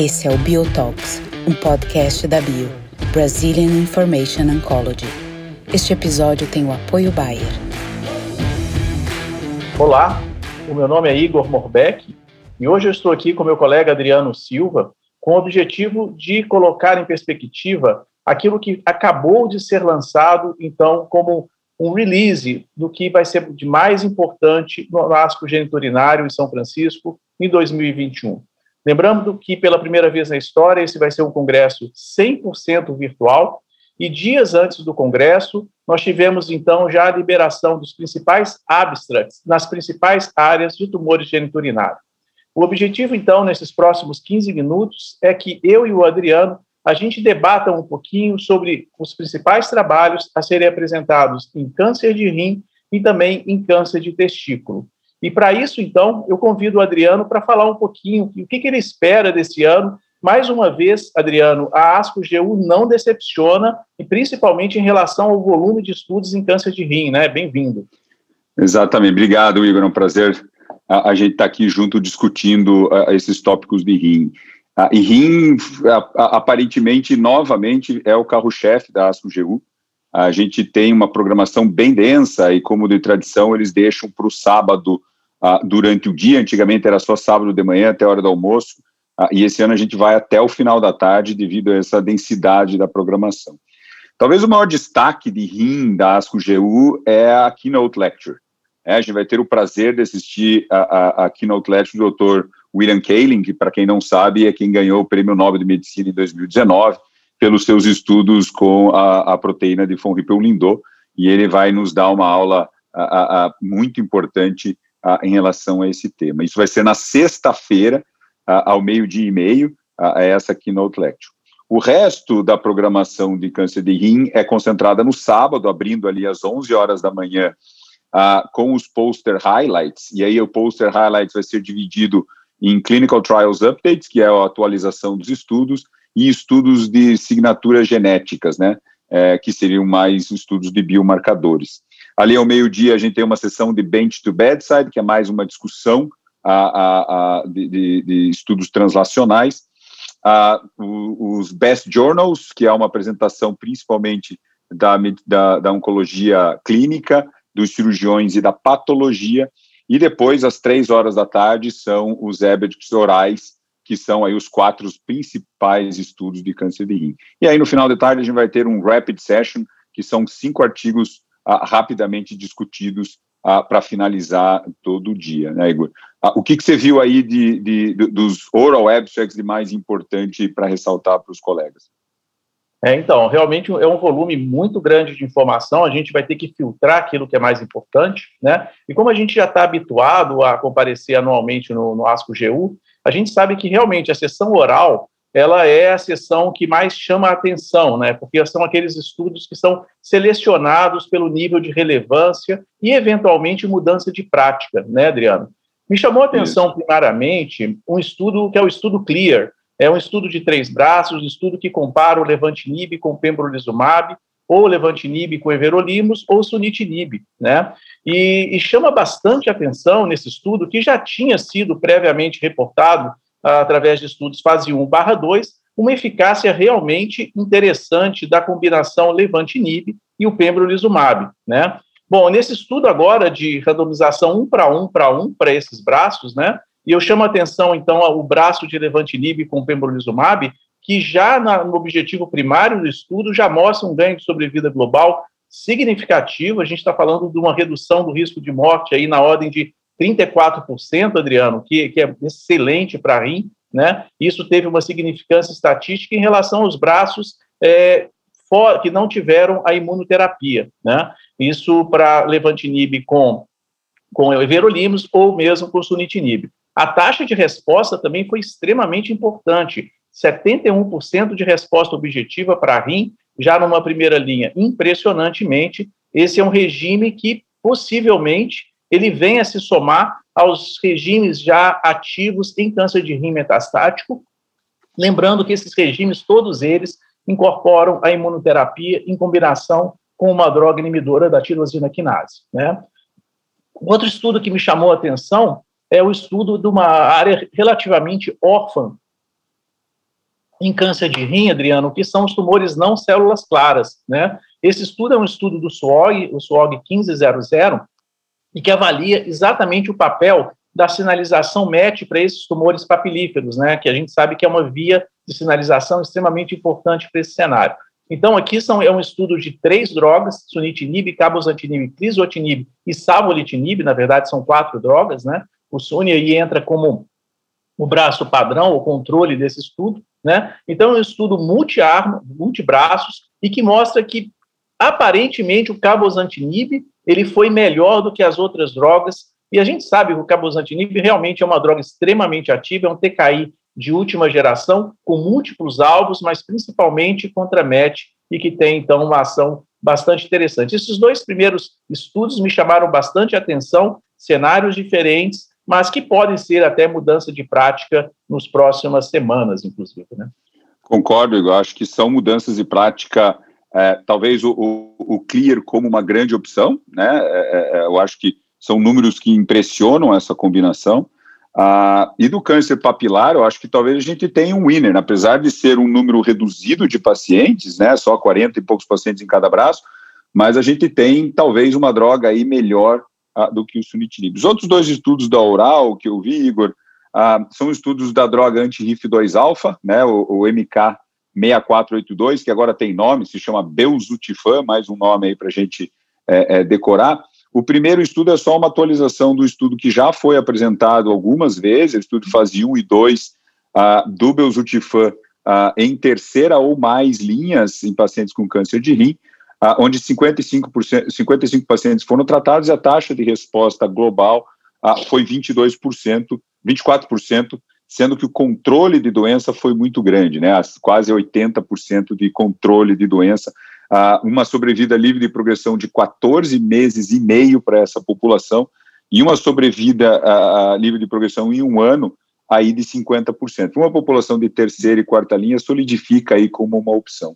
Esse é o Biotalks, um podcast da Bio, Brazilian Information Oncology. Este episódio tem o apoio Bayer. Olá, o meu nome é Igor Morbeck e hoje eu estou aqui com meu colega Adriano Silva com o objetivo de colocar em perspectiva aquilo que acabou de ser lançado, então, como um release do que vai ser de mais importante no ASCO geniturinário em São Francisco em 2021. Lembrando que, pela primeira vez na história, esse vai ser um congresso 100% virtual, e dias antes do congresso, nós tivemos, então, já a liberação dos principais abstracts nas principais áreas de tumores geniturinários. O objetivo, então, nesses próximos 15 minutos, é que eu e o Adriano a gente debata um pouquinho sobre os principais trabalhos a serem apresentados em câncer de rim e também em câncer de testículo. E para isso, então, eu convido o Adriano para falar um pouquinho o que, que, ele espera desse ano. Mais uma vez, Adriano, a ASCO-GU não decepciona, e principalmente em relação ao volume de estudos em câncer de rim, né? Bem-vindo. Exatamente. Obrigado, Igor. É um prazer a, a gente estar tá aqui junto discutindo uh, esses tópicos de rim. Ah, e rim, aparentemente, novamente, é o carro-chefe da ASCO-GU. A gente tem uma programação bem densa e, como de tradição, eles deixam para o sábado ah, durante o dia. Antigamente era só sábado de manhã até a hora do almoço. Ah, e esse ano a gente vai até o final da tarde devido a essa densidade da programação. Talvez o maior destaque de rim da ASCO-GU é a Keynote Lecture. É, a gente vai ter o prazer de assistir a, a, a Keynote Lecture do Dr. William Kaelin, que, para quem não sabe, é quem ganhou o Prêmio Nobel de Medicina em 2019 pelos seus estudos com a, a proteína de von Hippel-Lindau, e ele vai nos dar uma aula muito importante em relação a esse tema. Isso vai ser na sexta-feira, ao meio-dia e meio, a, essa Keynote Lecture. O resto da programação de câncer de rim é concentrada no sábado, abrindo ali às 11 horas da manhã, com os poster highlights, e aí o poster highlights vai ser dividido em Clinical Trials Updates, que é a atualização dos estudos, e estudos de signaturas genéticas, né, é, que seriam mais estudos de biomarcadores. Ali ao meio-dia a gente tem uma sessão de Bench to Bedside, que é mais uma discussão a, a, a de, de, de, estudos translacionais, os Best Journals, que é uma apresentação principalmente da, da, da oncologia clínica, dos cirurgiões e da patologia, e depois, às três horas da tarde, são os EBITs orais, que são aí os quatro principais estudos de câncer de rim. E aí, no final da tarde, a gente vai ter um rapid session, que são cinco artigos ah, rapidamente discutidos ah, para finalizar todo o dia, né, Igor? Ah, o que, que você viu aí de, de, de, dos oral abstracts de mais importante para ressaltar para os colegas? É, então, realmente é um volume muito grande de informação, a gente vai ter que filtrar aquilo que é mais importante, né? E como a gente já está habituado a comparecer anualmente no, no ASCO-GU, a gente sabe que realmente a sessão oral, ela é a sessão que mais chama a atenção, né? Porque são aqueles estudos que são selecionados pelo nível de relevância e, eventualmente, mudança de prática, né, Adriano? Me chamou a atenção, Isso. primariamente, um estudo que é o estudo CLEAR, é um estudo de três braços, um estudo que compara o levantinib com o pembrolizumab, ou levantinib com everolimus, ou sunitinib, né? E, e, chama bastante atenção nesse estudo, que já tinha sido previamente reportado através de estudos fase 1 barra 2, uma eficácia realmente interessante da combinação levantinib e o pembrolizumab, né? Bom, nesse estudo agora de randomização 1 para 1 para 1 para esses braços, né? E eu chamo a atenção, então, ao braço de levantinib com pembrolizumab, que já na, no objetivo primário do estudo já mostra um ganho de sobrevida global significativo. A gente está falando de uma redução do risco de morte aí na ordem de 34%, Adriano, que, que é excelente para rim, né? Isso teve uma significância estatística em relação aos braços é, for, que não tiveram a imunoterapia, né? Isso para levantinib com com everolimus ou mesmo com sunitinib. A taxa de resposta também foi extremamente importante. 71% de resposta objetiva para rim, já numa primeira linha, impressionantemente. Esse é um regime que possivelmente ele venha se somar aos regimes já ativos em câncer de rim metastático. Lembrando que esses regimes, todos eles, incorporam a imunoterapia em combinação com uma droga inibidora da tirosina quinase. Né? Outro estudo que me chamou a atenção é o estudo de uma área relativamente órfã em câncer de rim, Adriano, que são os tumores não células claras, né? Esse estudo é um estudo do SWOG, o SWOG 1500, e que avalia exatamente o papel da sinalização MET para esses tumores papilíferos, né? Que a gente sabe que é uma via de sinalização extremamente importante para esse cenário. Então, aqui são, é um estudo de três drogas, sunitinib, cabozantinib, crisotinib e savolitinib, na verdade são quatro drogas, né? O SUNI aí entra como o braço padrão, o controle desse estudo, né? Então, é um estudo multi-arma, multibraços, e que mostra que, aparentemente, o cabozantinib, ele foi melhor do que as outras drogas, e a gente sabe que o cabozantinib realmente é uma droga extremamente ativa, é um TKI de última geração, com múltiplos alvos, mas principalmente contra MET, e que tem, então, uma ação bastante interessante. Esses dois primeiros estudos me chamaram bastante atenção, cenários diferentes, mas que podem ser até mudança de prática nos próximas semanas, inclusive. Né? Concordo, eu acho que são mudanças de prática, é, talvez o, o, o, Clear como uma grande opção, né? É, é, eu acho que são números que impressionam essa combinação. Ah, e do câncer papilar, eu acho que talvez a gente tenha um winner, apesar de ser um número reduzido de pacientes, né? Só 40 e poucos pacientes em cada braço, mas a gente tem talvez uma droga aí melhor ah, do que o sunitinib. Os outros dois estudos da Oral que eu vi, Igor, ah, são estudos da droga anti-RIF2-alfa, né, o, o, MK6482, que agora tem nome, se chama Belzutifan, mais um nome aí para a gente é, é, decorar. O primeiro estudo é só uma atualização do estudo que já foi apresentado algumas vezes, o estudo fase 1 e 2 ah, do Belzutifan ah, em terceira ou mais linhas em pacientes com câncer de rim, ah, onde 55%, 55 pacientes foram tratados e a taxa de resposta global ah, foi 22%, 24%, sendo que o controle de doença foi muito grande, né, quase 80% de controle de doença, ah, uma sobrevida livre de progressão de 14 meses e meio para essa população e uma sobrevida ah, livre de progressão em um ano aí de 50%. Uma população de terceira e quarta linha solidifica aí como uma opção.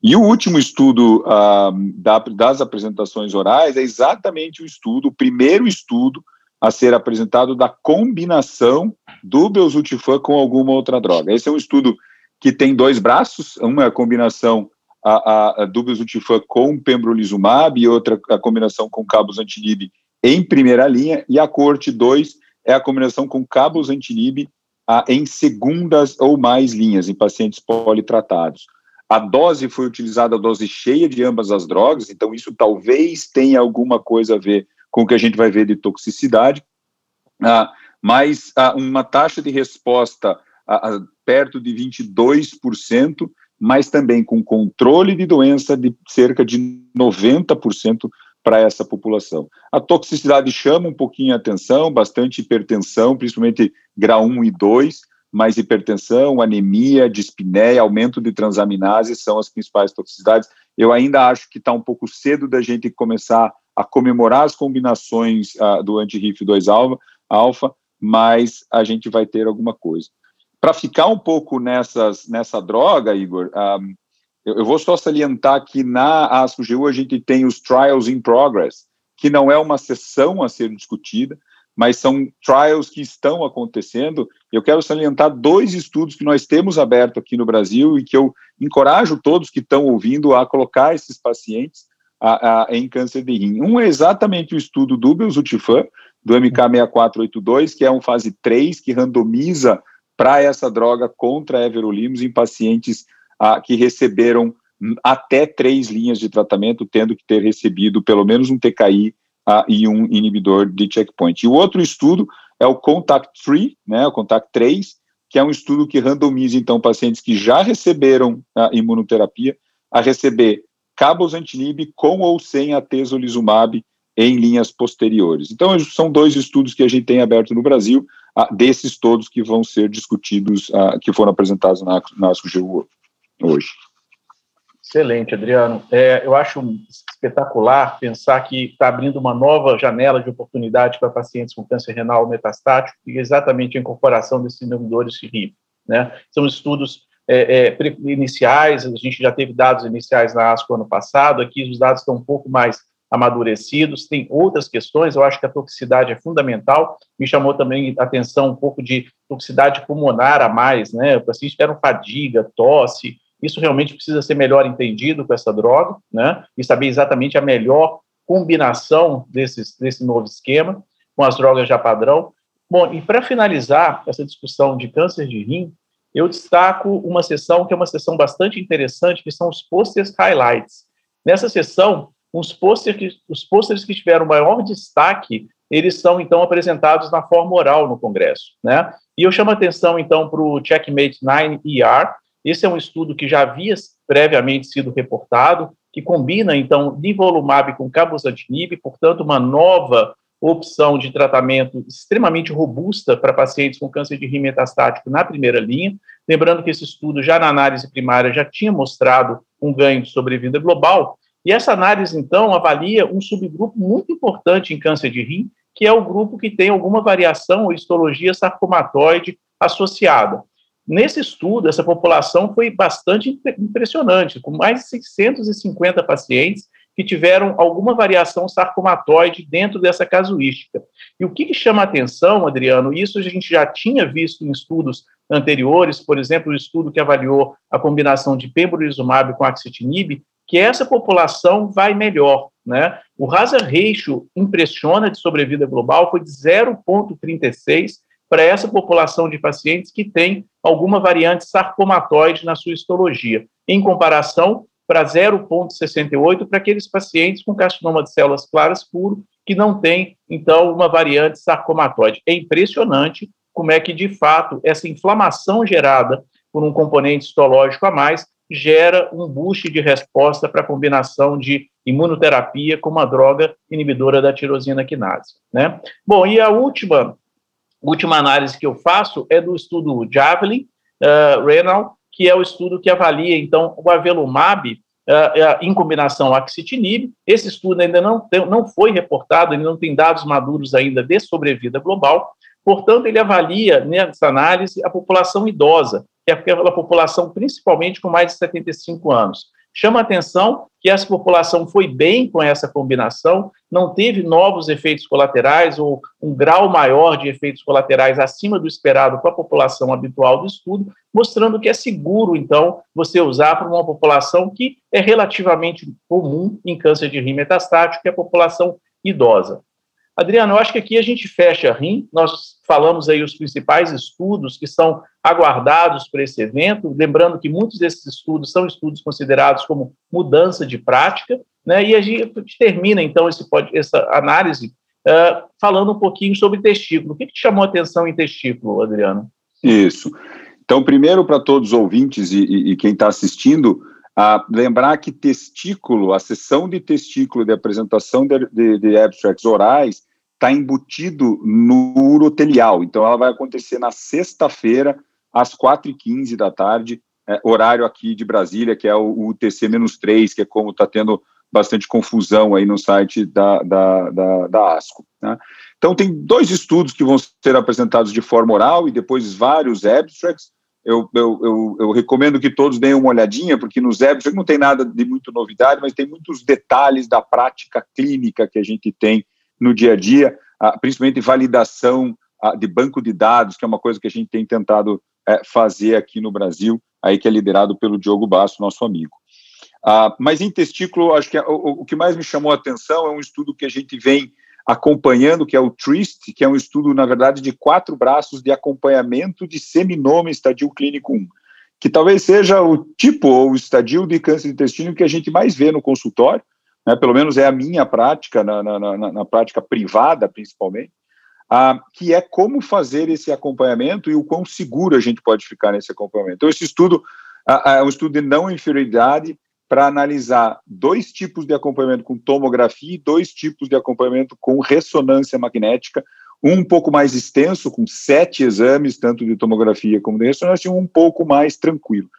E o último estudo ah, da, das apresentações orais é exatamente o estudo, o primeiro estudo a ser apresentado da combinação do belzutifan com alguma outra droga. Esse é um estudo que tem dois braços, uma é a combinação a, a, do belzutifan com pembrolizumab e outra a combinação com cabozantinib em primeira linha, e a corte 2 é a combinação com cabozantinib a, em segundas ou mais linhas, em pacientes politratados. A dose foi utilizada, a dose cheia de ambas as drogas, então isso talvez tenha alguma coisa a ver com o que a gente vai ver de toxicidade, ah, mas ah, uma taxa de resposta ah, perto de 22%, mas também com controle de doença de cerca de 90% para essa população. A toxicidade chama um pouquinho a atenção, bastante hipertensão, principalmente grau 1 e 2, mais hipertensão, anemia, dispneia, aumento de transaminase são as principais toxicidades. Eu ainda acho que está um pouco cedo da gente começar a comemorar as combinações uh, do anti-RIF2 alfa, mas a gente vai ter alguma coisa. Para ficar um pouco nessas, nessa droga, Igor, um, ah, eu, eu, vou só salientar que na ASCO-GU a gente tem os Trials in Progress, que não é uma sessão a ser discutida, mas são trials que estão acontecendo. Eu quero salientar dois estudos que nós temos aberto aqui no Brasil e que eu encorajo todos que estão ouvindo a colocar esses pacientes a, a, em câncer de rim. Um é exatamente o estudo do Belzutifan, do MK6482, que é um fase 3 que randomiza para essa droga contra everolimus em pacientes a, que receberam até três linhas de tratamento, tendo que ter recebido pelo menos um TKI uh, e um inibidor de checkpoint. E o outro estudo é o Contact 3, né, o Contact 3, que é um estudo que randomiza, então, pacientes que já receberam a imunoterapia a receber cabozantinib com ou sem atezolizumab em linhas posteriores. Então, são dois estudos que a gente tem aberto no Brasil, uh, desses todos que vão ser discutidos, uh, que foram apresentados na, na ASCO-GU hoje. Excelente, Adriano. É, eu acho espetacular pensar que está abrindo uma nova janela de oportunidade para pacientes com câncer renal metastático e exatamente a incorporação desses inibidores de RIP. Né? São estudos é, é, iniciais, a gente já teve dados iniciais na ASCO ano passado, aqui os dados estão um pouco mais amadurecidos, tem outras questões, eu acho que a toxicidade é fundamental, me chamou também a atenção um pouco de toxicidade pulmonar a mais, né, o paciente tiveram fadiga, tosse, isso realmente precisa ser melhor entendido com essa droga, né, e saber exatamente a melhor combinação desses, desse novo esquema com as drogas já padrão. Bom, e para finalizar essa discussão de câncer de rim, eu destaco uma sessão que é uma sessão bastante interessante, que são os posters highlights. Nessa sessão, os posters, os posters que tiveram maior destaque, eles são, então, apresentados na forma oral no Congresso, né? E eu chamo a atenção, então, para o Checkmate 9ER. Esse é um estudo que já havia previamente sido reportado, que combina, então, nivolumab com cabozantinib, portanto, uma nova opção de tratamento extremamente robusta para pacientes com câncer de rim metastático na primeira linha. Lembrando que esse estudo, já na análise primária, já tinha mostrado um ganho de sobrevida global. E essa análise, então, avalia um subgrupo muito importante em câncer de rim, que é o grupo que tem alguma variação ou histologia sarcomatoide associada. Nesse estudo, essa população foi bastante impressionante, com mais de 650 pacientes que tiveram alguma variação sarcomatoide dentro dessa casuística. E o que, que chama atenção, Adriano, isso a gente já tinha visto em estudos anteriores, por exemplo, o estudo que avaliou a combinação de pembrolizumab com axitinib, que essa população vai melhor, né? O hazard ratio impressiona de sobrevida global foi de 0,36 para essa população de pacientes que tem alguma variante sarcomatoide na sua histologia, em comparação para 0,68 para aqueles pacientes com carcinoma de células claras puro, que não tem, então, uma variante sarcomatoide. É impressionante como é que, de fato, essa inflamação gerada por um componente histológico a mais gera um boost de resposta para a combinação de imunoterapia com uma droga inibidora da tirosina quinase. Né? Bom, e a última, última análise que eu faço é do estudo Javelin, uh, Renal, que é o estudo que avalia, então, o avelumab uh, uh, em combinação com axitinib. Esse estudo ainda não, tem, não foi reportado, ele não tem dados maduros ainda de sobrevida global, portanto, ele avalia, nessa análise, a população idosa, que é aquela população principalmente com mais de 75 anos. Chama atenção que essa população foi bem com essa combinação, não teve novos efeitos colaterais ou um grau maior de efeitos colaterais acima do esperado para a população habitual do estudo, mostrando que é seguro, então, você usar para uma população que é relativamente comum em câncer de rim metastático, que é a população idosa. Adriano, eu acho que aqui a gente fecha RIM, nós falamos aí os principais estudos que são aguardados para esse evento, lembrando que muitos desses estudos são estudos considerados como mudança de prática, né, e a gente termina, então, esse, essa análise uh, falando um pouquinho sobre testículo. O que, que chamou a atenção em testículo, Adriano? Isso. Então, primeiro, para todos os ouvintes e, e, e quem está assistindo, a lembrar que testículo, a sessão de testículo de apresentação de, de, de abstracts orais está embutido no urotelial. Então, ela vai acontecer na sexta-feira, às 4h15 da tarde, é, horário aqui de Brasília, que é o, o TC-3, que é como está tendo bastante confusão aí no site da, da, da, da ASCO. Né? Então, tem dois estudos que vão ser apresentados de forma oral e depois vários abstracts eu, eu, eu, eu, recomendo que todos deem uma olhadinha, porque nos webs não tem nada de muito novidade, mas tem muitos detalhes da prática clínica que a gente tem no dia a dia, principalmente validação de banco de dados, que é uma coisa que a gente tem tentado é, fazer aqui no Brasil, aí que é liderado pelo Diogo Basso, nosso amigo. Ah, mas em testículo, acho que o, o que mais me chamou a atenção é um estudo que a gente vem acompanhando, que é o TRIST, que é um estudo, na verdade, de quatro braços de acompanhamento de seminoma estadio clínico 1, que talvez seja o tipo ou estadio de câncer de intestino que a gente mais vê no consultório, né, pelo menos é a minha prática, na, na, na, na prática privada, principalmente, ah, que é como fazer esse acompanhamento e o quão seguro a gente pode ficar nesse acompanhamento. Então, esse estudo é um estudo de não inferioridade, para analisar dois tipos de acompanhamento com tomografia e dois tipos de acompanhamento com ressonância magnética, um pouco mais extenso, com sete exames, tanto de tomografia como de ressonância, e um um pouco mais tranquilo.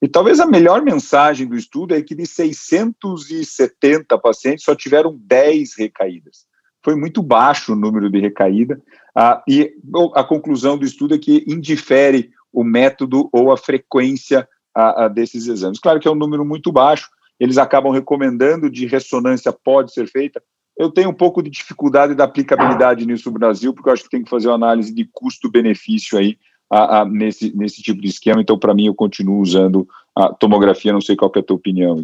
E talvez a melhor mensagem do estudo é que de 670 pacientes só tiveram 10 recaídas. Foi muito baixo o número de recaída, ah, e a conclusão do estudo é que indifere o método ou a frequência a, a desses exames. Claro que é um número muito baixo, eles acabam recomendando de ressonância pode ser feita. Eu tenho um pouco de dificuldade da aplicabilidade nisso no Brasil, porque eu acho que tem que fazer uma análise de custo-benefício aí a, a, nesse, nesse tipo de esquema. Então, para mim, eu continuo usando a tomografia. Não sei qual é a tua opinião.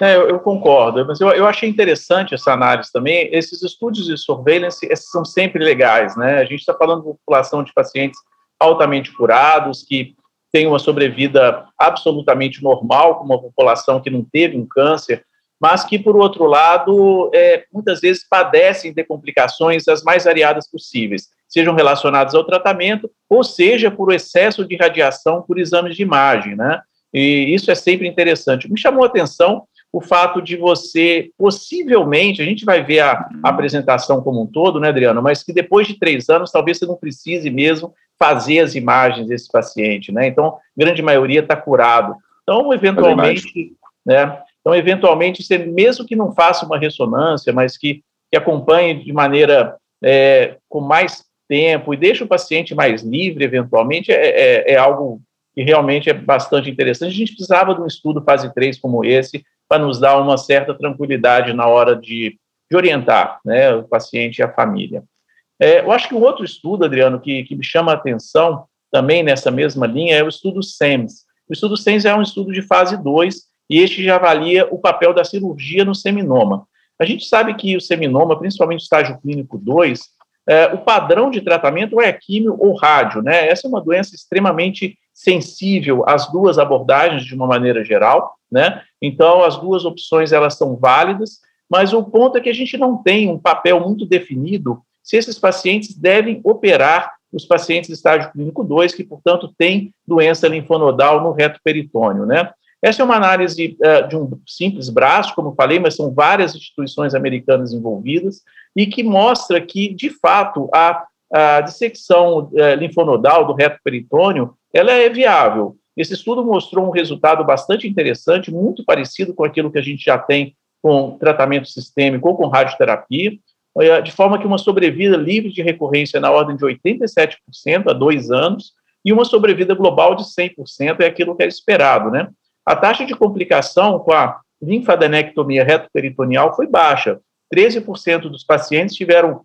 É, eu, eu, concordo, mas eu, eu, achei interessante essa análise também. Esses estudos de surveillance são sempre legais, né? A gente está falando de população de pacientes altamente curados, que tem uma sobrevida absolutamente normal, com uma população que não teve um câncer, mas que, por outro lado, é, muitas vezes padecem de complicações as mais variadas possíveis, sejam relacionadas ao tratamento, ou seja, por excesso de radiação por exames de imagem, né? E isso é sempre interessante. Me chamou a atenção o fato de você, possivelmente, a gente vai ver a, a, apresentação como um todo, né, Adriano, mas que depois de três anos, talvez você não precise mesmo fazer as imagens desse paciente, né? Então, grande maioria está curado. Então, eventualmente, né? Então, eventualmente, você, mesmo que não faça uma ressonância, mas que, que acompanhe de maneira é, com mais tempo e deixe o paciente mais livre, eventualmente, é, é, é algo que realmente é bastante interessante. A gente precisava de um estudo fase 3 como esse, para nos dar uma certa tranquilidade na hora de, de orientar né, o paciente e a família. É, eu acho que um outro estudo, Adriano, que, que me chama a atenção também nessa mesma linha é o estudo SEMS. O estudo SEMS é um estudo de fase 2 e este já avalia o papel da cirurgia no seminoma. A gente sabe que o seminoma, principalmente o estágio clínico 2, é, o padrão de tratamento é químio ou rádio, né? Essa é uma doença extremamente sensível às duas abordagens de uma maneira geral, né? Então, as duas opções elas são válidas, mas o ponto é que a gente não tem um papel muito definido se esses pacientes devem operar os pacientes de estágio clínico 2, que, portanto, têm doença linfonodal no reto peritônio, né? Essa é uma análise uh, de um simples braço, como falei, mas são várias instituições americanas envolvidas, e que mostra que, de fato, a, a dissecção uh, linfonodal do reto peritônio ela é viável. Esse estudo mostrou um resultado bastante interessante, muito parecido com aquilo que a gente já tem com tratamento sistêmico ou com radioterapia, de forma que uma sobrevida livre de recorrência na ordem de 87% a dois anos e uma sobrevida global de 100% é aquilo que é esperado, né? A taxa de complicação com a linfadenectomia retoperitoneal foi baixa. 13% dos pacientes tiveram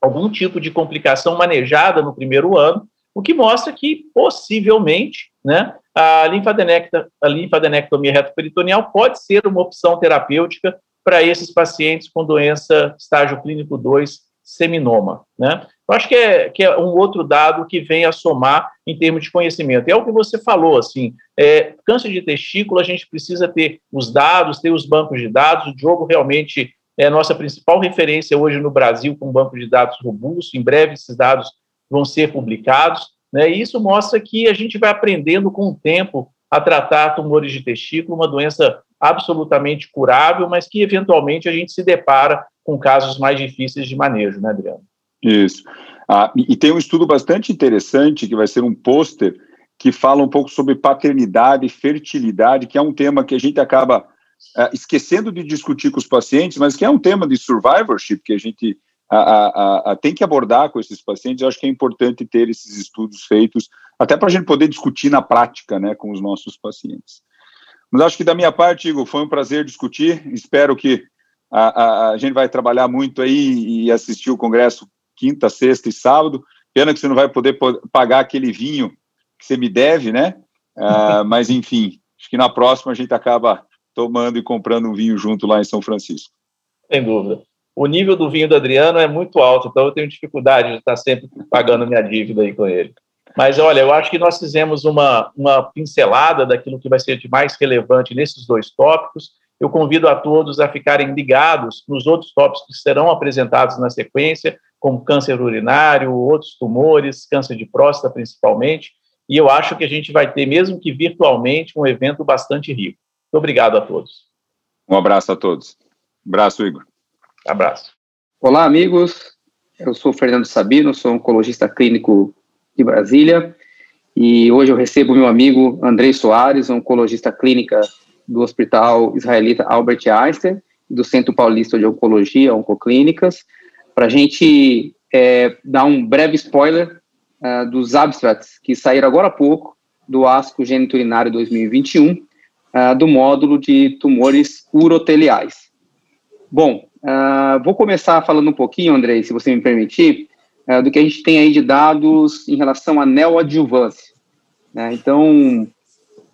algum tipo de complicação manejada no primeiro ano, o que mostra que, possivelmente, né, a, a linfadenectomia retoperitoneal pode ser uma opção terapêutica para esses pacientes com doença estágio clínico 2, seminoma. Né? Eu acho que é, que é um outro dado que vem a somar em termos de conhecimento. É o que você falou, assim, é, câncer de testículo, a gente precisa ter os dados, ter os bancos de dados, o Diogo realmente é a nossa principal referência hoje no Brasil com um banco de dados robusto, em breve esses dados vão ser publicados, né? E isso mostra que a gente vai aprendendo com o tempo a tratar tumores de testículo, uma doença absolutamente curável, mas que eventualmente a gente se depara com casos mais difíceis de manejo, né, Adriano? Isso. Ah, e tem um estudo bastante interessante, que vai ser um pôster, que fala um pouco sobre paternidade e fertilidade, que é um tema que a gente acaba ah, esquecendo de discutir com os pacientes, mas que é um tema de survivorship que a gente a, a, a, tem que abordar com esses pacientes. Eu acho que é importante ter esses estudos feitos, até para a gente poder discutir na prática né, com os nossos pacientes. Mas acho que da minha parte, Igor, foi um prazer discutir. Espero que a, a, gente vai trabalhar muito aí e assistir o congresso quinta, sexta e sábado. Pena que você não vai poder pagar aquele vinho que você me deve, né? Uh, mas, enfim, acho que na próxima a gente acaba tomando e comprando um vinho junto lá em São Francisco. Sem dúvida o nível do vinho do Adriano é muito alto, então eu tenho dificuldade de estar sempre pagando minha dívida aí com ele. Mas olha, eu acho que nós fizemos uma, uma pincelada daquilo que vai ser de mais relevante nesses dois tópicos. Eu convido a todos a ficarem ligados nos outros tópicos que serão apresentados na sequência, como câncer urinário, outros tumores, câncer de próstata principalmente. E eu acho que a gente vai ter, mesmo que virtualmente, um evento bastante rico. Muito obrigado a todos. Um abraço a todos. Abraço, Igor. Abraço. Olá, amigos. Eu sou Fernando Sabino, sou oncologista clínico de Brasília e hoje eu recebo meu amigo Andrei Soares, oncologista clínica do Hospital Israelita Albert Einstein do Centro Paulista de Oncologia, Oncoclínicas, para a gente é, dar um breve spoiler uh, dos abstracts que saíram agora há pouco do ASCO Geniturinário 2021, uh, do módulo de tumores uroteliais. Bom, uh, vou começar falando um pouquinho, Andrei, se você me permitir, uh, do que a gente tem aí de dados em relação à neoadjuvância. Né? Então,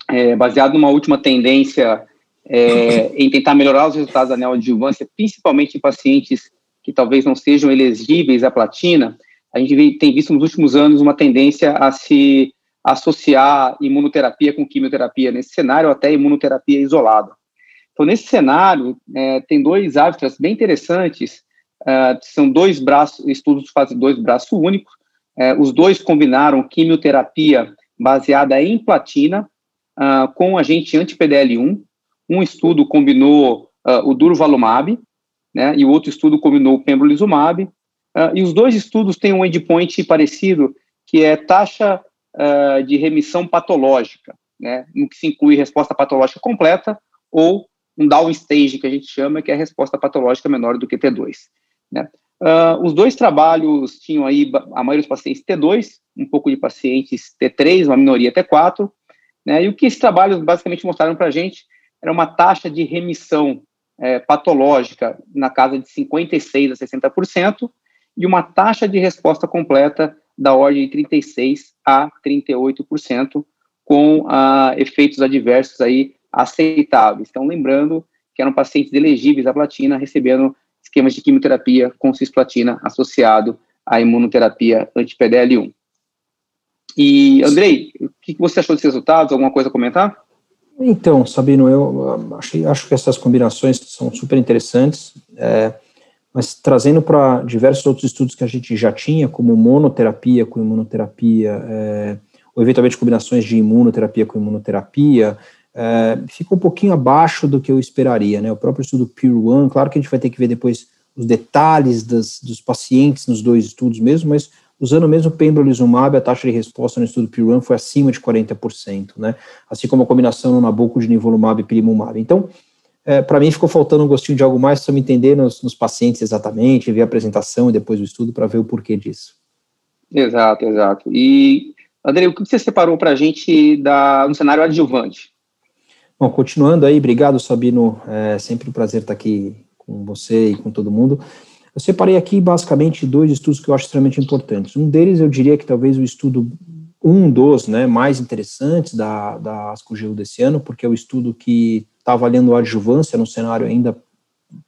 é, baseado numa última tendência é, em tentar melhorar os resultados da neoadjuvância, principalmente em pacientes que talvez não sejam elegíveis à platina, a gente tem visto nos últimos anos uma tendência a se associar imunoterapia com quimioterapia nesse cenário, até imunoterapia isolada. Então, nesse cenário, é, tem dois hábitos bem interessantes, é, são dois braços, estudos fazem dois braços únicos, é, os dois combinaram quimioterapia baseada em platina uh, com agente anti-PDL1, um. Estudo combinou uh, o durvalumab, né, e o outro estudo combinou o pembrolizumab, uh, e os dois estudos têm um endpoint parecido, que é taxa uh, de remissão patológica, né, no que se inclui resposta patológica completa ou um downstage, que a gente chama, que é a resposta patológica menor do que T2. Né. Uh, os dois trabalhos tinham aí a maioria dos pacientes T2, um pouco de pacientes T3, uma minoria T4, né, e o que esses trabalhos basicamente mostraram para a gente era uma taxa de remissão é, patológica na casa de 56% a 60%, e uma taxa de resposta completa da ordem de 36% a 38%, com ah, efeitos adversos aí aceitáveis. Então, lembrando que eram pacientes elegíveis à platina, recebendo esquemas de quimioterapia com cisplatina associado à imunoterapia anti-PDL1. E, Andrei, o que você achou desses resultados? Alguma coisa a comentar? Então, Sabino, eu achei, acho que essas combinações são super interessantes, é, mas trazendo para diversos outros estudos que a gente já tinha, como monoterapia com imunoterapia, é, ou eventualmente combinações de imunoterapia com imunoterapia, é, um pouquinho abaixo do que eu esperaria, né? O próprio estudo Peer One, claro que a gente vai ter que ver depois os detalhes das, dos pacientes nos dois estudos mesmo, mas Usando mesmo pembrolizumab, a taxa de resposta no estudo PIRAN foi acima de 40%, né? Assim como a combinação no Nabucco de nivolumab e pilimumab. Então, é, para mim ficou faltando um gostinho de algo mais, para me entender nos, nos, pacientes exatamente, ver a apresentação e depois o estudo para ver o porquê disso. Exato, exato. E, André, o que você separou para a gente da, no cenário adjuvante? Bom, continuando aí, obrigado, Sabino, é sempre um prazer estar aqui com você e com todo mundo. Eu separei aqui basicamente dois estudos que eu acho extremamente importantes. Um deles eu diria que talvez o estudo, um dos né, mais interessantes da, da ASCO-GU desse ano, porque é o estudo que está avaliando a adjuvância no cenário ainda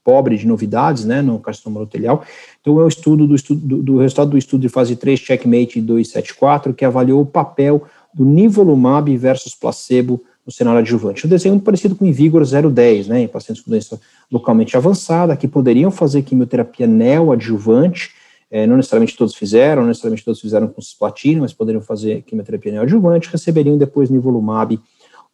pobre de novidades, né, no carcinoma urotelial. Então, é o estudo do, estudo, do, do, resultado do estudo de fase 3, Checkmate 274, que avaliou o papel do nivolumab versus placebo no cenário adjuvante. Um desenho muito parecido com o Invigor 010, né, em pacientes com doença localmente avançada, que poderiam fazer quimioterapia neoadjuvante, é, não necessariamente todos fizeram, não necessariamente todos fizeram com cisplatina, mas poderiam fazer quimioterapia neoadjuvante, receberiam depois nivolumab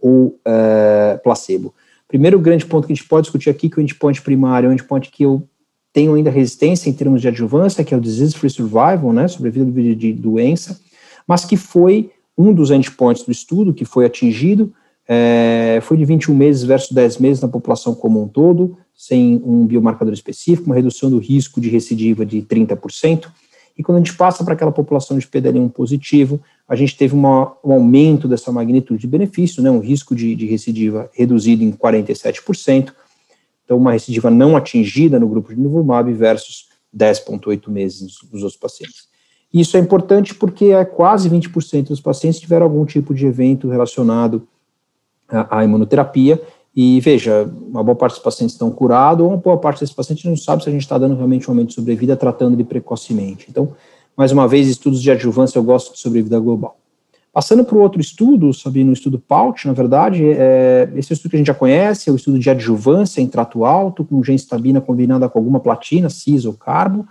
ou é, placebo. Primeiro grande ponto que a gente pode discutir aqui, que o endpoint primário é um endpoint que eu tenho ainda resistência em termos de adjuvância, que é o disease-free survival, né, sobrevida de doença, mas que foi um dos endpoints do estudo que foi atingido, é, foi de 21 meses versus 10 meses na população como um todo, sem um biomarcador específico, uma redução do risco de recidiva de 30%. E quando a gente passa para aquela população de PDL1 positivo, a gente teve uma, um aumento dessa magnitude de benefício, né, um risco de, de recidiva reduzido em 47%, então uma recidiva não atingida no grupo de nivolumab versus 10,8 meses nos outros pacientes. Isso é importante porque é quase 20% dos pacientes tiveram algum tipo de evento relacionado a, imunoterapia. E veja, uma boa parte dos pacientes estão curados, ou uma boa parte desses pacientes não sabe se a gente está dando realmente um aumento de sobrevida tratando ele precocemente. Então, mais uma vez, estudos de adjuvância, eu gosto de sobrevida global. Passando para o outro estudo, Sabino, no estudo PAUT, na verdade, é, esse é estudo que a gente já conhece, é o estudo de adjuvância em trato alto, com genstabina combinada com alguma platina, cis ou carbo.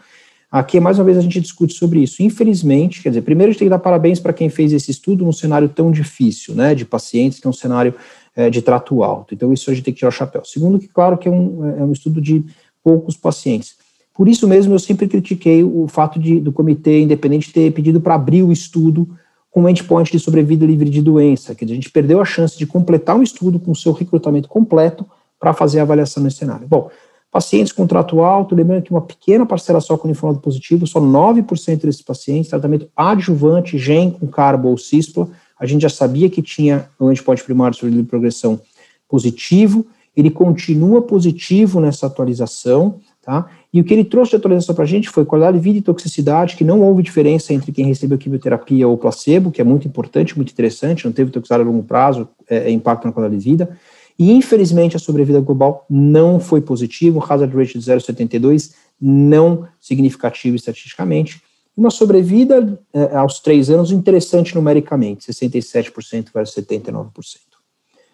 Aqui, mais uma vez, a gente discute sobre isso. Infelizmente, quer dizer, primeiro a gente tem que dar parabéns para quem fez esse estudo num cenário tão difícil, né, de pacientes, que é um cenário é, de trato alto. Então, isso a gente tem que tirar o chapéu. Segundo, que claro que é um, é um estudo de poucos pacientes. Por isso mesmo, eu sempre critiquei o fato de, do comitê independente ter pedido para abrir o estudo com um endpoint de sobrevida livre de doença, que a gente perdeu a chance de completar um estudo com o seu recrutamento completo para fazer a avaliação nesse cenário. Bom, Pacientes com trato alto, lembrando que uma pequena parcela só com linfonodo positivo, só 9% desses pacientes, tratamento adjuvante, GEM com carbo ou cispla, a gente já sabia que tinha o endpoint primário sobre progressão positivo, ele continua positivo nessa atualização, tá? E o que ele trouxe de atualização para a gente foi qualidade de vida e toxicidade, que não houve diferença entre quem recebeu quimioterapia ou placebo, que é muito importante, muito interessante, não teve toxicidade a longo prazo, é, é impacto na qualidade de vida. E, infelizmente, a sobrevida global não foi positivo, hazard ratio de 0,72 não significativo estatisticamente. Uma sobrevida é, aos três anos interessante numericamente, 67% versus 79%.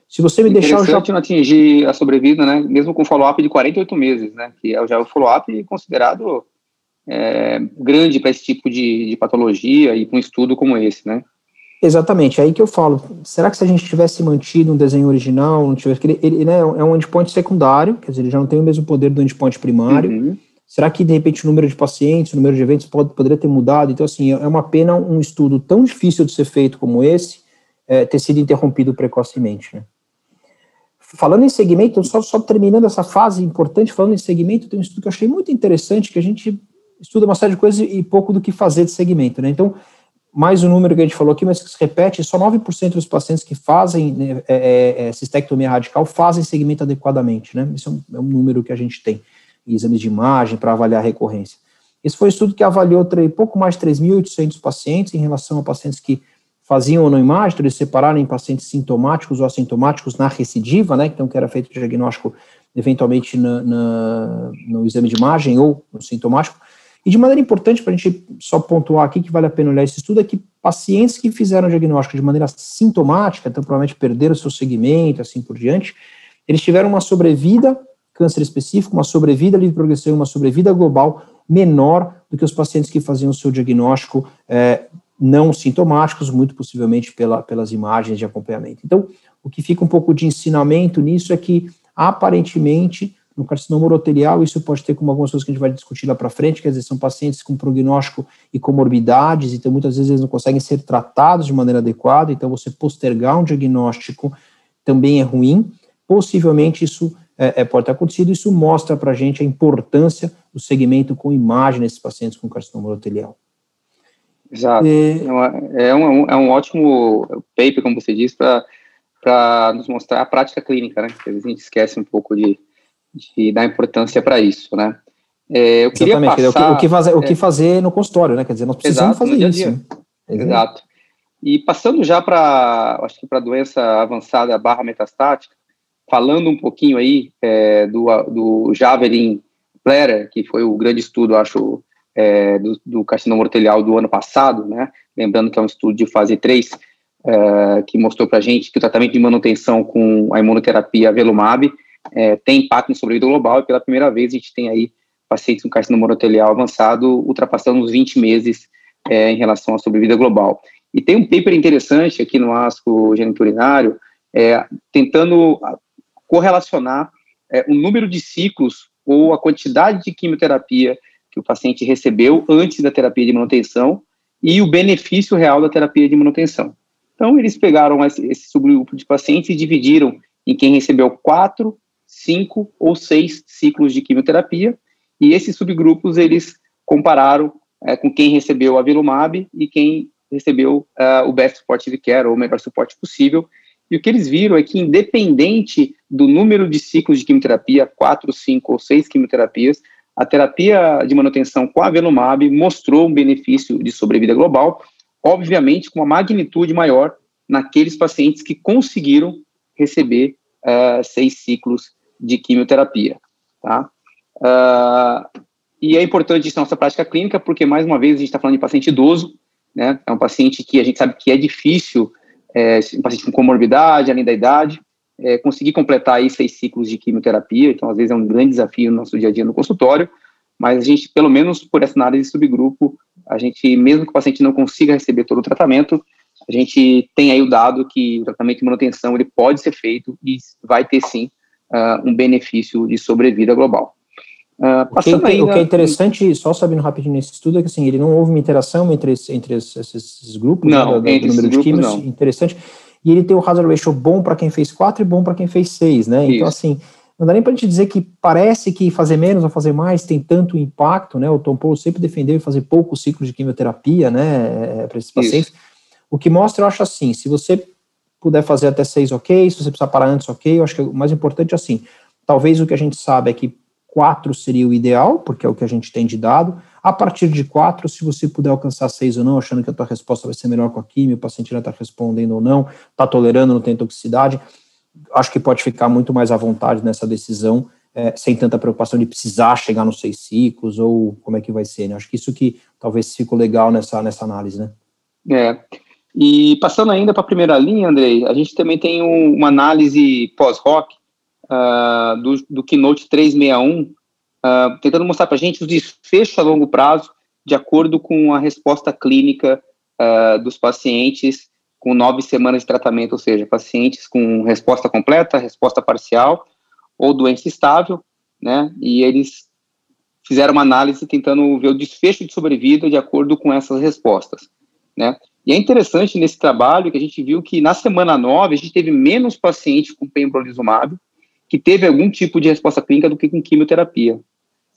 Se você me deixar... Interessante já... não atingir a sobrevida, né, mesmo com follow-up de 48 meses, né, que é já o follow-up considerado é, grande para esse tipo de, de patologia e para um estudo como esse, né. Exatamente, é aí que eu falo, será que se a gente tivesse mantido um desenho original, não tivesse, ele, ele né, é um endpoint secundário, quer dizer, ele já não tem o mesmo poder do endpoint primário, uhum. será que de repente o número de pacientes, o número de eventos pode, poderia ter mudado? Então assim, é uma pena um estudo tão difícil de ser feito como esse, é, ter sido interrompido precocemente, né. Falando em segmento, só, só terminando essa fase importante, falando em segmento, tem um estudo que eu achei muito interessante, que a gente estuda uma série de coisas e pouco do que fazer de segmento, né? Então, mais um número que a gente falou aqui, mas que se repete, só 9% dos pacientes que fazem né, é, é, é, cistectomia radical fazem segmento adequadamente, né? Isso é um, é um número que a gente tem, exames de imagem para avaliar a recorrência. Esse foi um estudo que avaliou pouco mais de 3.800 pacientes em relação a pacientes que faziam ou não imagem, então eles separaram em pacientes sintomáticos ou assintomáticos na recidiva, né, então que era feito o diagnóstico eventualmente na, na, no exame de imagem ou no sintomático, e de maneira importante, para a gente só pontuar aqui que vale a pena olhar esse estudo, é que pacientes que fizeram o diagnóstico de maneira sintomática, então provavelmente perderam seu segmento, assim por diante, eles tiveram uma sobrevida, câncer específico, uma sobrevida livre progressão, uma sobrevida global menor do que os pacientes que faziam o seu diagnóstico é, não sintomáticos, muito possivelmente pela, pelas imagens de acompanhamento. Então, o que fica um pouco de ensinamento nisso é que, aparentemente, no carcinoma urotelial, isso pode ter como algumas coisas que a gente vai discutir lá para frente, quer dizer, são pacientes com prognóstico e comorbidades, então muitas vezes eles não conseguem ser tratados de maneira adequada, então você postergar um diagnóstico também é ruim. Possivelmente isso é, é pode ter acontecido, isso mostra para a gente a importância do segmento com imagem nesses pacientes com carcinoma urotelial. Exato. E... É, um, é um ótimo paper, como você disse, para nos mostrar a prática clínica, né? Às vezes a gente esquece um pouco de, de dar importância para isso, né? É, eu queria Exatamente, passar, o, que, o, que fazer, o que é. fazer no consultório, né? Quer dizer, nós precisamos Exato, fazer isso. Né? Exato. E passando já para, acho que para doença avançada barra metastática, falando um pouquinho aí é, do, do Javelin Platter, que foi o grande estudo, acho, é, do, do carcinoma urotelial do ano passado, né? Lembrando que é um estudo de fase 3, é, que mostrou para a gente que o tratamento de manutenção com a imunoterapia Velumab é, tem impacto na sobrevida global e pela primeira vez a gente tem aí pacientes com carcinoma urotelial avançado ultrapassando os 20 meses é, em relação à sobrevida global. E tem um paper interessante aqui no ASCO geniturinário, é, tentando correlacionar é, o número de ciclos ou a quantidade de quimioterapia que o paciente recebeu antes da terapia de manutenção e o benefício real da terapia de manutenção. Então, eles pegaram esse, esse subgrupo de pacientes e dividiram em quem recebeu quatro, cinco ou seis ciclos de quimioterapia, e esses subgrupos eles compararam é, com quem recebeu a Vilumab e quem recebeu uh, o Best Supportive Care, ou o melhor suporte possível, e o que eles viram é que, independente do número de ciclos de quimioterapia, quatro, cinco ou seis quimioterapias, a terapia de manutenção com a Velumab mostrou um benefício de sobrevida global, obviamente com uma magnitude maior naqueles pacientes que conseguiram receber uh, seis ciclos de quimioterapia. Tá? Uh, e é importante isso na nossa prática clínica, porque, mais uma vez, a gente está falando de paciente idoso, né? é um paciente que a gente sabe que é difícil, é, um paciente com comorbidade, além da idade, é, conseguir completar aí seis ciclos de quimioterapia, então às vezes é um grande desafio no nosso dia a dia no consultório, mas a gente, pelo menos por essa análise de subgrupo, a gente, mesmo que o paciente não consiga receber todo o tratamento, a gente tem aí o dado que o tratamento de manutenção ele pode ser feito e vai ter sim uh, um benefício de sobrevida global. Uh, o, que é, o, que é, interessante, só sabendo rapidinho nesse estudo, é que assim, ele não houve uma interação entre, entre esses, esses grupos, não, né, do, do número de químicos, interessante e ele tem o hazard ratio bom para quem fez 4 e bom para quem fez 6, né? Então, Isso. Então, assim, não dá nem para a gente dizer que parece que fazer menos ou fazer mais tem tanto impacto, né? O Tom Paul sempre defendeu fazer poucos ciclos de quimioterapia, né, é, para esses pacientes. Isso. O que mostra, eu acho assim, se você puder fazer até seis, ok. Se você precisar parar antes, ok. Eu acho que o mais importante é assim. Talvez o que a gente sabe é que quatro seria o ideal, porque é o que a gente tem de dado. A partir de quatro, se você puder alcançar seis ou não, achando que a tua resposta vai ser melhor com a química, o paciente já está respondendo ou não, está tolerando, não tem toxicidade, acho que pode ficar muito mais à vontade nessa decisão, é, sem tanta preocupação de precisar chegar nos seis ciclos, ou como é que vai ser, né? Acho que isso que talvez ficou legal nessa, nessa análise, né? É, e passando ainda para a primeira linha, Andrei, a gente também tem um, uma análise pós-rock uh, do, do Keynote 361, uh, ah, tentando mostrar para a gente os desfechos a longo prazo de acordo com a resposta clínica uh, dos pacientes com nove semanas de tratamento, ou seja, pacientes com resposta completa, resposta parcial ou doença estável, né? E eles fizeram uma análise tentando ver o desfecho de sobrevida de acordo com essas respostas, né? E é interessante nesse trabalho que a gente viu que na semana 9 a gente teve menos pacientes com pembrolizumab que teve algum tipo de resposta clínica do que com quimioterapia.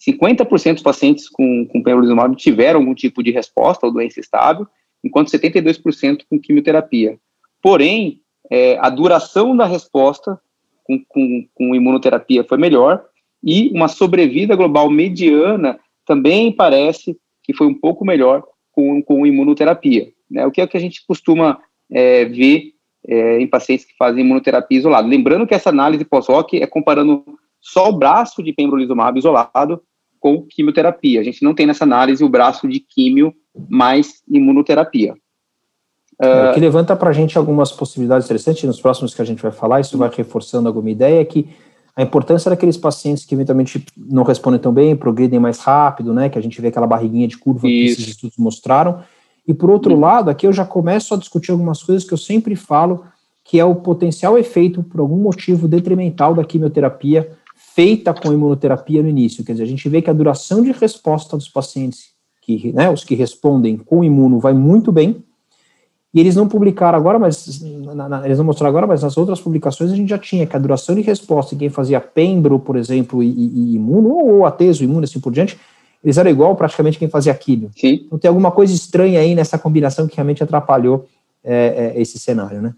50% dos pacientes com, com pembrolizumab tiveram algum tipo de resposta ou doença estável, enquanto 72% com quimioterapia. Porém, é, a duração da resposta com, com, com imunoterapia foi melhor e uma sobrevida global mediana também parece que foi um pouco melhor com, com imunoterapia. Né? O que é que a gente costuma é, ver é, em pacientes que fazem imunoterapia isolada. Lembrando que essa análise pós-hoc é comparando só o braço de pembrolizumab isolado com quimioterapia. A gente não tem nessa análise o braço de químio mais imunoterapia. Uh, o que levanta para a gente algumas possibilidades interessantes, nos próximos que a gente vai falar, isso vai reforçando alguma ideia, é que a importância daqueles pacientes que eventualmente não respondem tão bem, progredem mais rápido, né, que a gente vê aquela barriguinha de curva isso. que esses estudos mostraram, e por outro uhum. lado, aqui eu já começo a discutir algumas coisas que eu sempre falo, que é o potencial efeito, por algum motivo detrimental da quimioterapia feita com imunoterapia no início. Quer dizer, a gente vê que a duração de resposta dos pacientes, que, né, os que respondem com imuno, vai muito bem. E eles não publicaram agora, mas na, na, eles não mostraram agora, mas nas outras publicações a gente já tinha que a duração de resposta em quem fazia pembro, por exemplo, e, e, e imuno, ou ateso, imuno, assim por diante, eles eram igual praticamente quem fazia químio. Sim. Então tem alguma coisa estranha aí nessa combinação que realmente atrapalhou é, é, esse cenário, né?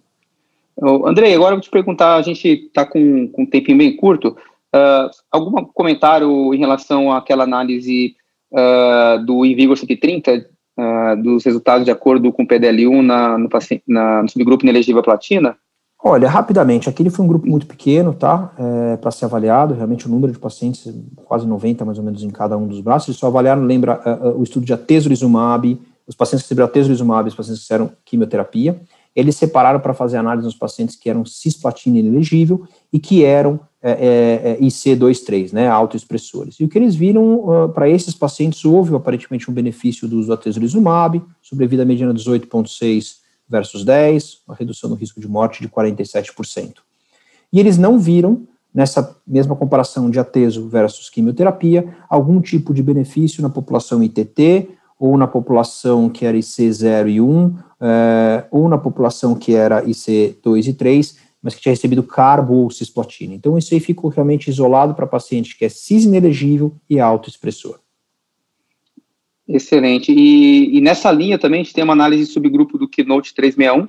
Andrei, agora eu vou te perguntar, a gente está com, com um tempinho bem curto, uh, algum comentário em relação àquela análise uh, do Invigor 130, uh, dos resultados de acordo com o PDL1 na, no, na, no subgrupo inelegível platina? Olha, rapidamente, aquele foi um grupo muito pequeno, tá? É, para ser avaliado, realmente o número de pacientes, quase 90 mais ou menos em cada um dos braços, eles só avaliaram, lembra, uh, o estudo de atezolizumab, os pacientes que receberam atezolizumab, os pacientes que fizeram quimioterapia, eles separaram para fazer análise nos pacientes que eram cisplatina inelegível e que eram é, é, IC23, né, autoexpressores. E o que eles viram, uh, para esses pacientes, houve aparentemente um benefício do uso do atezolizumab, sobrevida mediana 18,6 versus 10, uma redução no risco de morte de 47%. E eles não viram, nessa mesma comparação de ateso versus quimioterapia, algum tipo de benefício na população ITT, ou na população que era IC0 e 1, é, ou na população que era IC2 e 3, mas que tinha recebido carbo ou cisplatina. Então, isso aí ficou realmente isolado para paciente que é cis inelegível e autoexpressor. Excelente. E, e, nessa linha também a gente tem uma análise de subgrupo do Keynote 361, uh,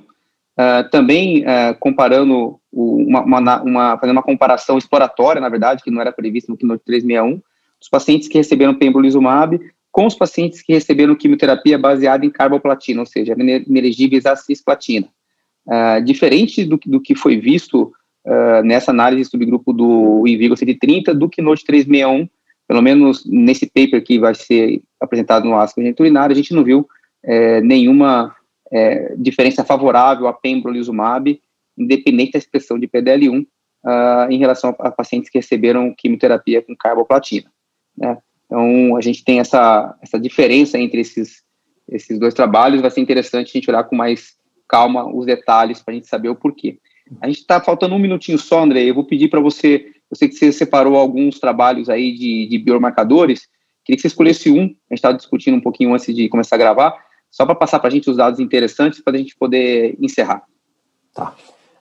ah, também uh, comparando o, uma, uma, uma, fazendo uma comparação exploratória, na verdade, que não era prevista no Keynote 361, os pacientes que receberam pembrolizumab com os pacientes que receberam quimioterapia baseada em carboplatina, ou seja, inelegíveis a cisplatina. Uh, diferente do, do, que foi visto nessa análise de subgrupo do Invigo 130, do Keynote 361, pelo menos nesse paper que vai ser apresentado no ASCO urinário, a gente não viu é, nenhuma é, diferença favorável a pembrolizumab, independente da expressão de PDL1, uh, ah, em relação a, a, pacientes que receberam quimioterapia com carboplatina. Né? Então, a gente tem essa, essa diferença entre esses, esses dois trabalhos, vai ser interessante a gente olhar com mais calma os detalhes para a gente saber o porquê. A gente está faltando um minutinho só, André, eu vou pedir para você eu sei que você separou alguns trabalhos aí de, de biomarcadores. Queria que você escolhesse um. A gente estava discutindo um pouquinho antes de começar a gravar, só para passar para a gente os dados interessantes para a gente poder encerrar. Tá.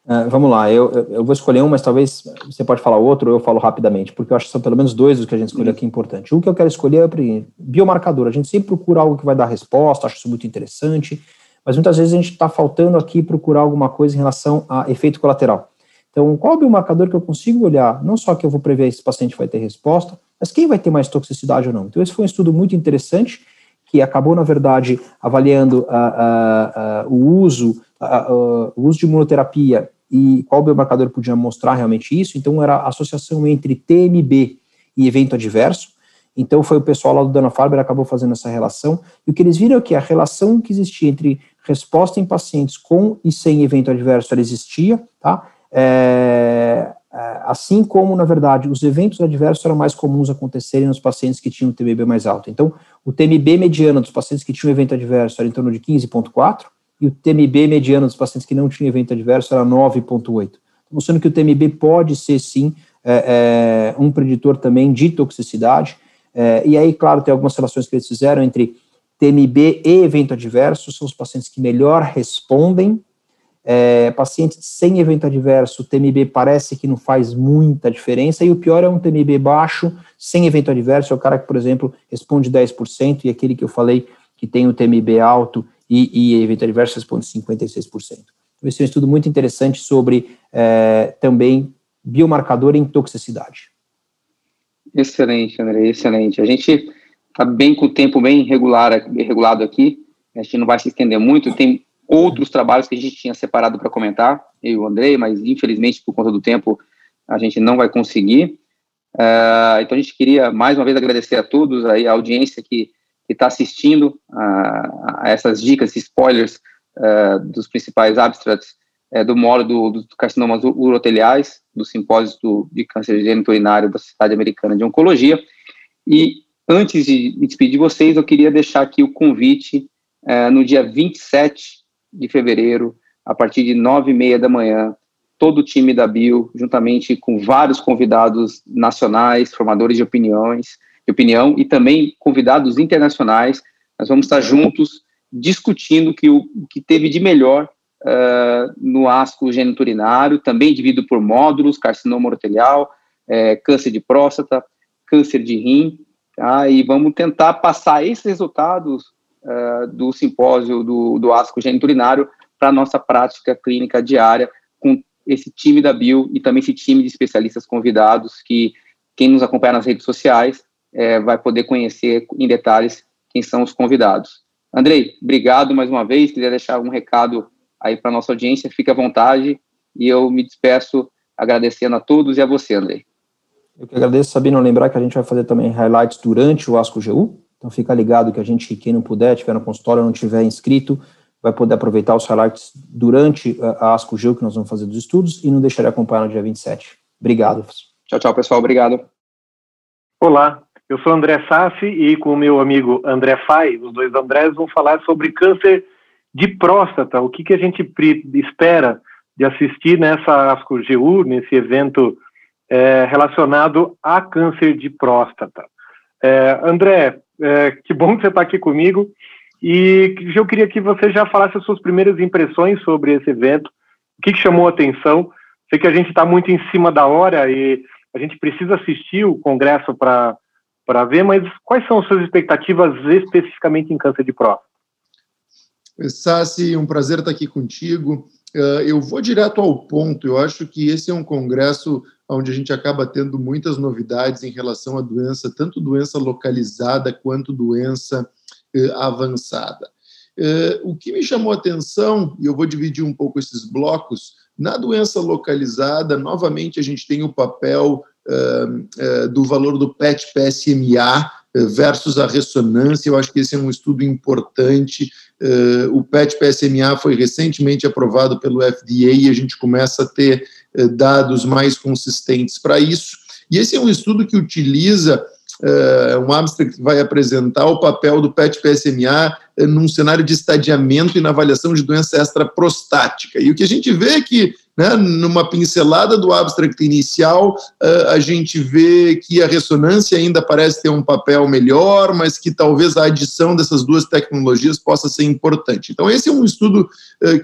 Uh, vamos lá, eu, eu vou escolher um, mas talvez você pode falar outro, eu falo rapidamente, porque eu acho que são pelo menos dois os que a gente escolheu uhum. aqui importante. Um que eu quero escolher é o biomarcador. A gente sempre procura algo que vai dar resposta, acho isso muito interessante, mas muitas vezes a gente está faltando aqui procurar alguma coisa em relação a efeito colateral. Então, qual o biomarcador que eu consigo olhar? Não só que eu vou prever se esse paciente vai ter resposta, mas quem vai ter mais toxicidade ou não. Então, esse foi um estudo muito interessante, que acabou, na verdade, avaliando uh, uh, uh, o uso o uso de imunoterapia e qual biomarcador podia mostrar realmente isso. Então, era a associação entre TMB e evento adverso. Então, foi o pessoal lá do Dana-Farber acabou fazendo essa relação. E o que eles viram é que a relação que existia entre resposta em pacientes com e sem evento adverso, ela existia, tá? É, é assim como, na verdade, os eventos adversos eram mais comuns acontecerem nos pacientes que tinham TMB mais alto. Então, o TMB mediano dos pacientes que tinham evento adverso era em torno de 15,4, e o TMB mediano dos pacientes que não tinham evento adverso era 9,8. Mostrando que o TMB pode ser, sim, é, é, um preditor também de toxicidade. É, e aí, claro, tem algumas relações que eles fizeram entre TMB e evento adverso, são os pacientes que melhor respondem. É, pacientes sem evento adverso, o TMB parece que não faz muita diferença, e o pior é um TMB baixo, sem evento adverso, é o cara que, por exemplo, responde 10%, e aquele que eu falei que tem o TMB alto e, e evento adverso responde 56%. Então, esse é um estudo muito interessante sobre é, também biomarcador em toxicidade. Excelente, André, excelente. A gente está bem com o tempo bem regular, regulado aqui, a gente não vai se estender muito, tem outros trabalhos que a gente tinha separado para comentar, eu e o André, mas infelizmente por conta do tempo a gente não vai conseguir. Uh, então a gente queria mais uma vez agradecer a todos aí, a audiência que está assistindo a, a, essas dicas, spoilers uh, dos principais abstracts uh, do módulo do, do carcinomas uroteliais, do simpósio do, de câncer geniturinário da Sociedade Americana de Oncologia. E antes de me despedir de vocês, eu queria deixar aqui o convite uh, no dia 27 de fevereiro, a partir de nove e meia da manhã, todo o time da Bio, juntamente com vários convidados nacionais, formadores de opiniões, de opinião e também convidados internacionais. Nós vamos estar juntos discutindo que o que teve de melhor uh, no asco geniturinário, também dividido por módulos, carcinoma urotelial, é, câncer de próstata, câncer de rim, tá? e vamos tentar passar esses resultados uh, do simpósio do, do asco geniturinário para a nossa prática clínica diária com esse time da Bio e também esse time de especialistas convidados que quem nos acompanha nas redes sociais é, vai poder conhecer em detalhes quem são os convidados. Andrei, obrigado mais uma vez. Queria deixar um recado aí para nossa audiência. Fique à vontade e eu me despeço agradecendo a todos e a você, Andrei. Eu que agradeço, Sabino, lembrar que a gente vai fazer também highlights durante o Asco GU. Então fica ligado que a gente, quem não puder, tiver no consultório, não tiver inscrito, vai poder aproveitar os highlights durante a Asco GU que nós vamos fazer dos estudos e não deixar de acompanhar no dia 27. Obrigado. Tchau, tchau, pessoal. Obrigado. Olá, eu sou André Sassi e com o meu amigo André Fai, os dois Andrés, vão falar sobre câncer de próstata. O que, que a gente espera de assistir nessa ASCO-GU, nesse evento é, relacionado a câncer de próstata. É, André, é, que bom que você está aqui comigo e eu queria que você já falasse as suas primeiras impressões sobre esse evento, o que, que chamou a atenção. Sei que a gente está muito em cima da hora e a gente precisa assistir o congresso para ver, mas quais são as suas expectativas especificamente em câncer de próstata? Sassi, um prazer estar aqui contigo. Eh, eu vou direto ao ponto. Eu acho que esse é um congresso onde a gente acaba tendo muitas novidades em relação à doença, tanto doença localizada quanto doença eh, avançada. Eh, o que me chamou a atenção, e eu vou dividir um pouco esses blocos, na doença localizada, novamente a gente tem o papel uh, uh, do valor do PET-PSMA versus a ressonância. Eu acho que esse é um estudo importante. o PET-PSMA foi recentemente aprovado pelo FDA e a gente começa a ter dados mais consistentes para isso. E esse é um estudo que utiliza um abstract que vai apresentar o papel do PET-PSMA num cenário de estadiamento e na avaliação de doença extraprostática. E o que a gente vê é que, né, numa pincelada do abstract inicial, uh, a gente vê que a ressonância ainda parece ter um papel melhor, mas que talvez a adição dessas duas tecnologias possa ser importante. Então, esse é um estudo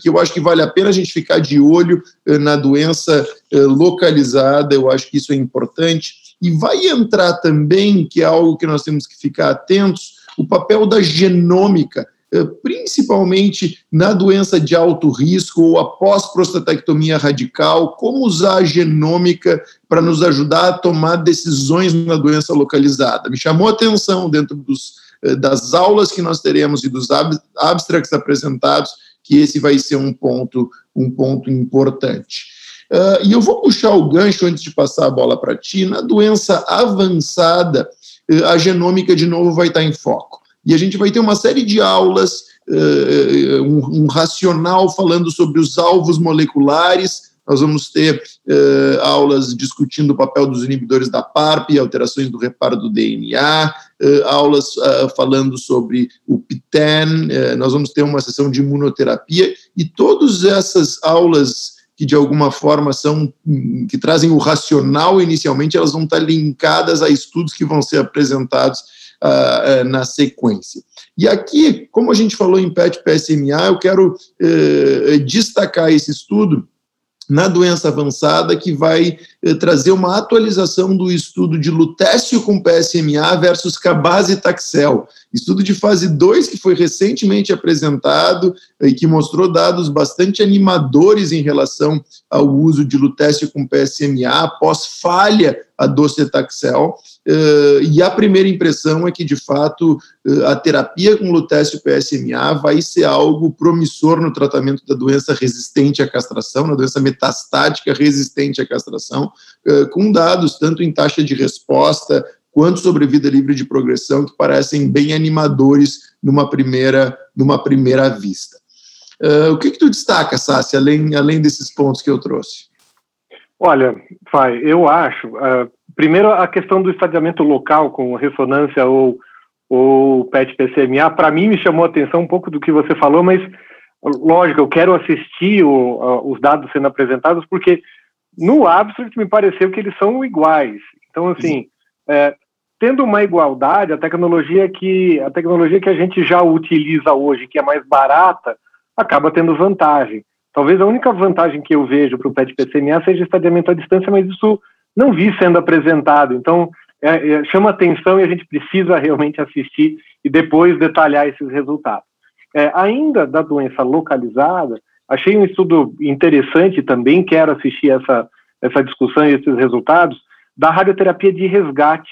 que eu acho que vale a pena a gente ficar de olho na doença localizada, eu acho que isso é importante. E vai entrar também, que é algo que nós temos que ficar atentos, o papel da genômica principalmente na doença de alto risco ou após prostatectomia radical, como usar a genômica para nos ajudar a tomar decisões na doença localizada. Me chamou a atenção dentro dos, eh, das aulas que nós teremos e dos abstracts apresentados que esse vai ser um ponto, um ponto importante. Uh, e eu vou puxar o gancho antes de passar a bola para ti. Na doença avançada, a genômica de novo vai estar em foco. E a gente vai ter uma série de aulas, uh, um, um, racional falando sobre os alvos moleculares. Nós vamos ter aulas discutindo o papel dos inibidores da PARP e alterações do reparo do DNA, aulas falando sobre o PTEN, nós vamos ter uma sessão de imunoterapia, e todas essas aulas que de alguma forma são que trazem o racional inicialmente, elas vão estar linkadas a estudos que vão ser apresentados uh, na sequência. E aqui, como a gente falou em PET PSMA, eu quero uh, destacar esse estudo na doença avançada, que vai trazer uma atualização do estudo de lutécio com PSMA versus cabaz e taxel. Estudo de fase 2 que foi recentemente apresentado e que mostrou dados bastante animadores em relação ao uso de lutécio com PSMA após falha a docetaxel. Uh, e a primeira impressão é que, de fato, uh, a terapia com lutécio PSMA vai ser algo promissor no tratamento da doença resistente à castração, na doença metastática resistente à castração, uh, com dados tanto em taxa de resposta quanto sobre vida livre de progressão que parecem bem animadores numa primeira, numa primeira vista. o que, que tu destaca, Sassi, além, além desses pontos que eu trouxe? Olha, Fai, eu acho, uh, primeiro a questão do estadiamento local com ressonância ou, ou PET-PCMA, para mim me chamou a atenção um pouco do que você falou, mas lógico, eu quero assistir o, uh, os dados sendo apresentados, porque no abstract me pareceu que eles são iguais. Então, assim, é, tendo uma igualdade, a tecnologia que a tecnologia que a gente já utiliza hoje, que é mais barata, acaba tendo vantagem. Talvez a única vantagem que eu vejo para o PET-PCMA seja estadiamento à distância, mas isso não vi sendo apresentado. Então, é, é, chama atenção e a gente precisa realmente assistir e depois detalhar esses resultados. É, ainda da doença localizada, achei um estudo interessante também, quero assistir essa, essa discussão e esses resultados, da radioterapia de resgate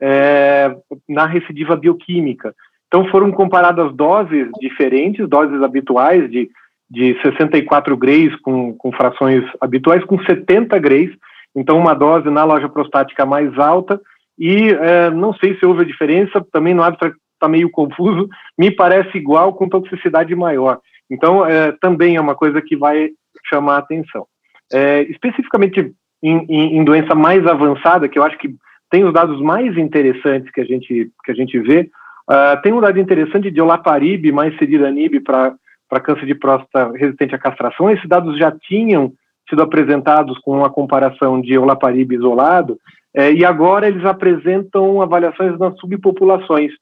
é, na recidiva bioquímica. Então, foram comparadas doses diferentes, doses habituais de de 64 grays com, com frações habituais, com 70 grays, então uma dose na loja prostática mais alta, e é, não sei se houve a diferença, também no hábito está meio confuso, me parece igual com toxicidade maior. Então, é, também é uma coisa que vai chamar a atenção. É, especificamente em, em, em, doença mais avançada, que eu acho que tem os dados mais interessantes que a gente, que a gente vê, uh, tem um dado interessante de olaparib mais cediranib para câncer de próstata resistente à castração. Esses dados já tinham sido apresentados com uma comparação de olaparib isolado, é, e agora eles apresentam avaliações nas subpopulações.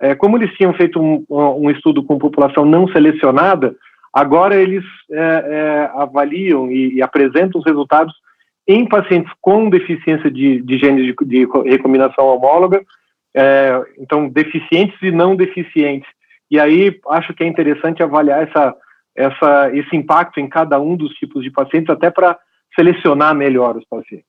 É, como eles tinham feito um, um, estudo com população não selecionada, agora eles é, avaliam e, e, apresentam os resultados em pacientes com deficiência de, de genes de, de recombinação homóloga, então deficientes e não deficientes e aí acho que é interessante avaliar essa, essa, esse impacto em cada um dos tipos de pacientes, até para selecionar melhor os pacientes.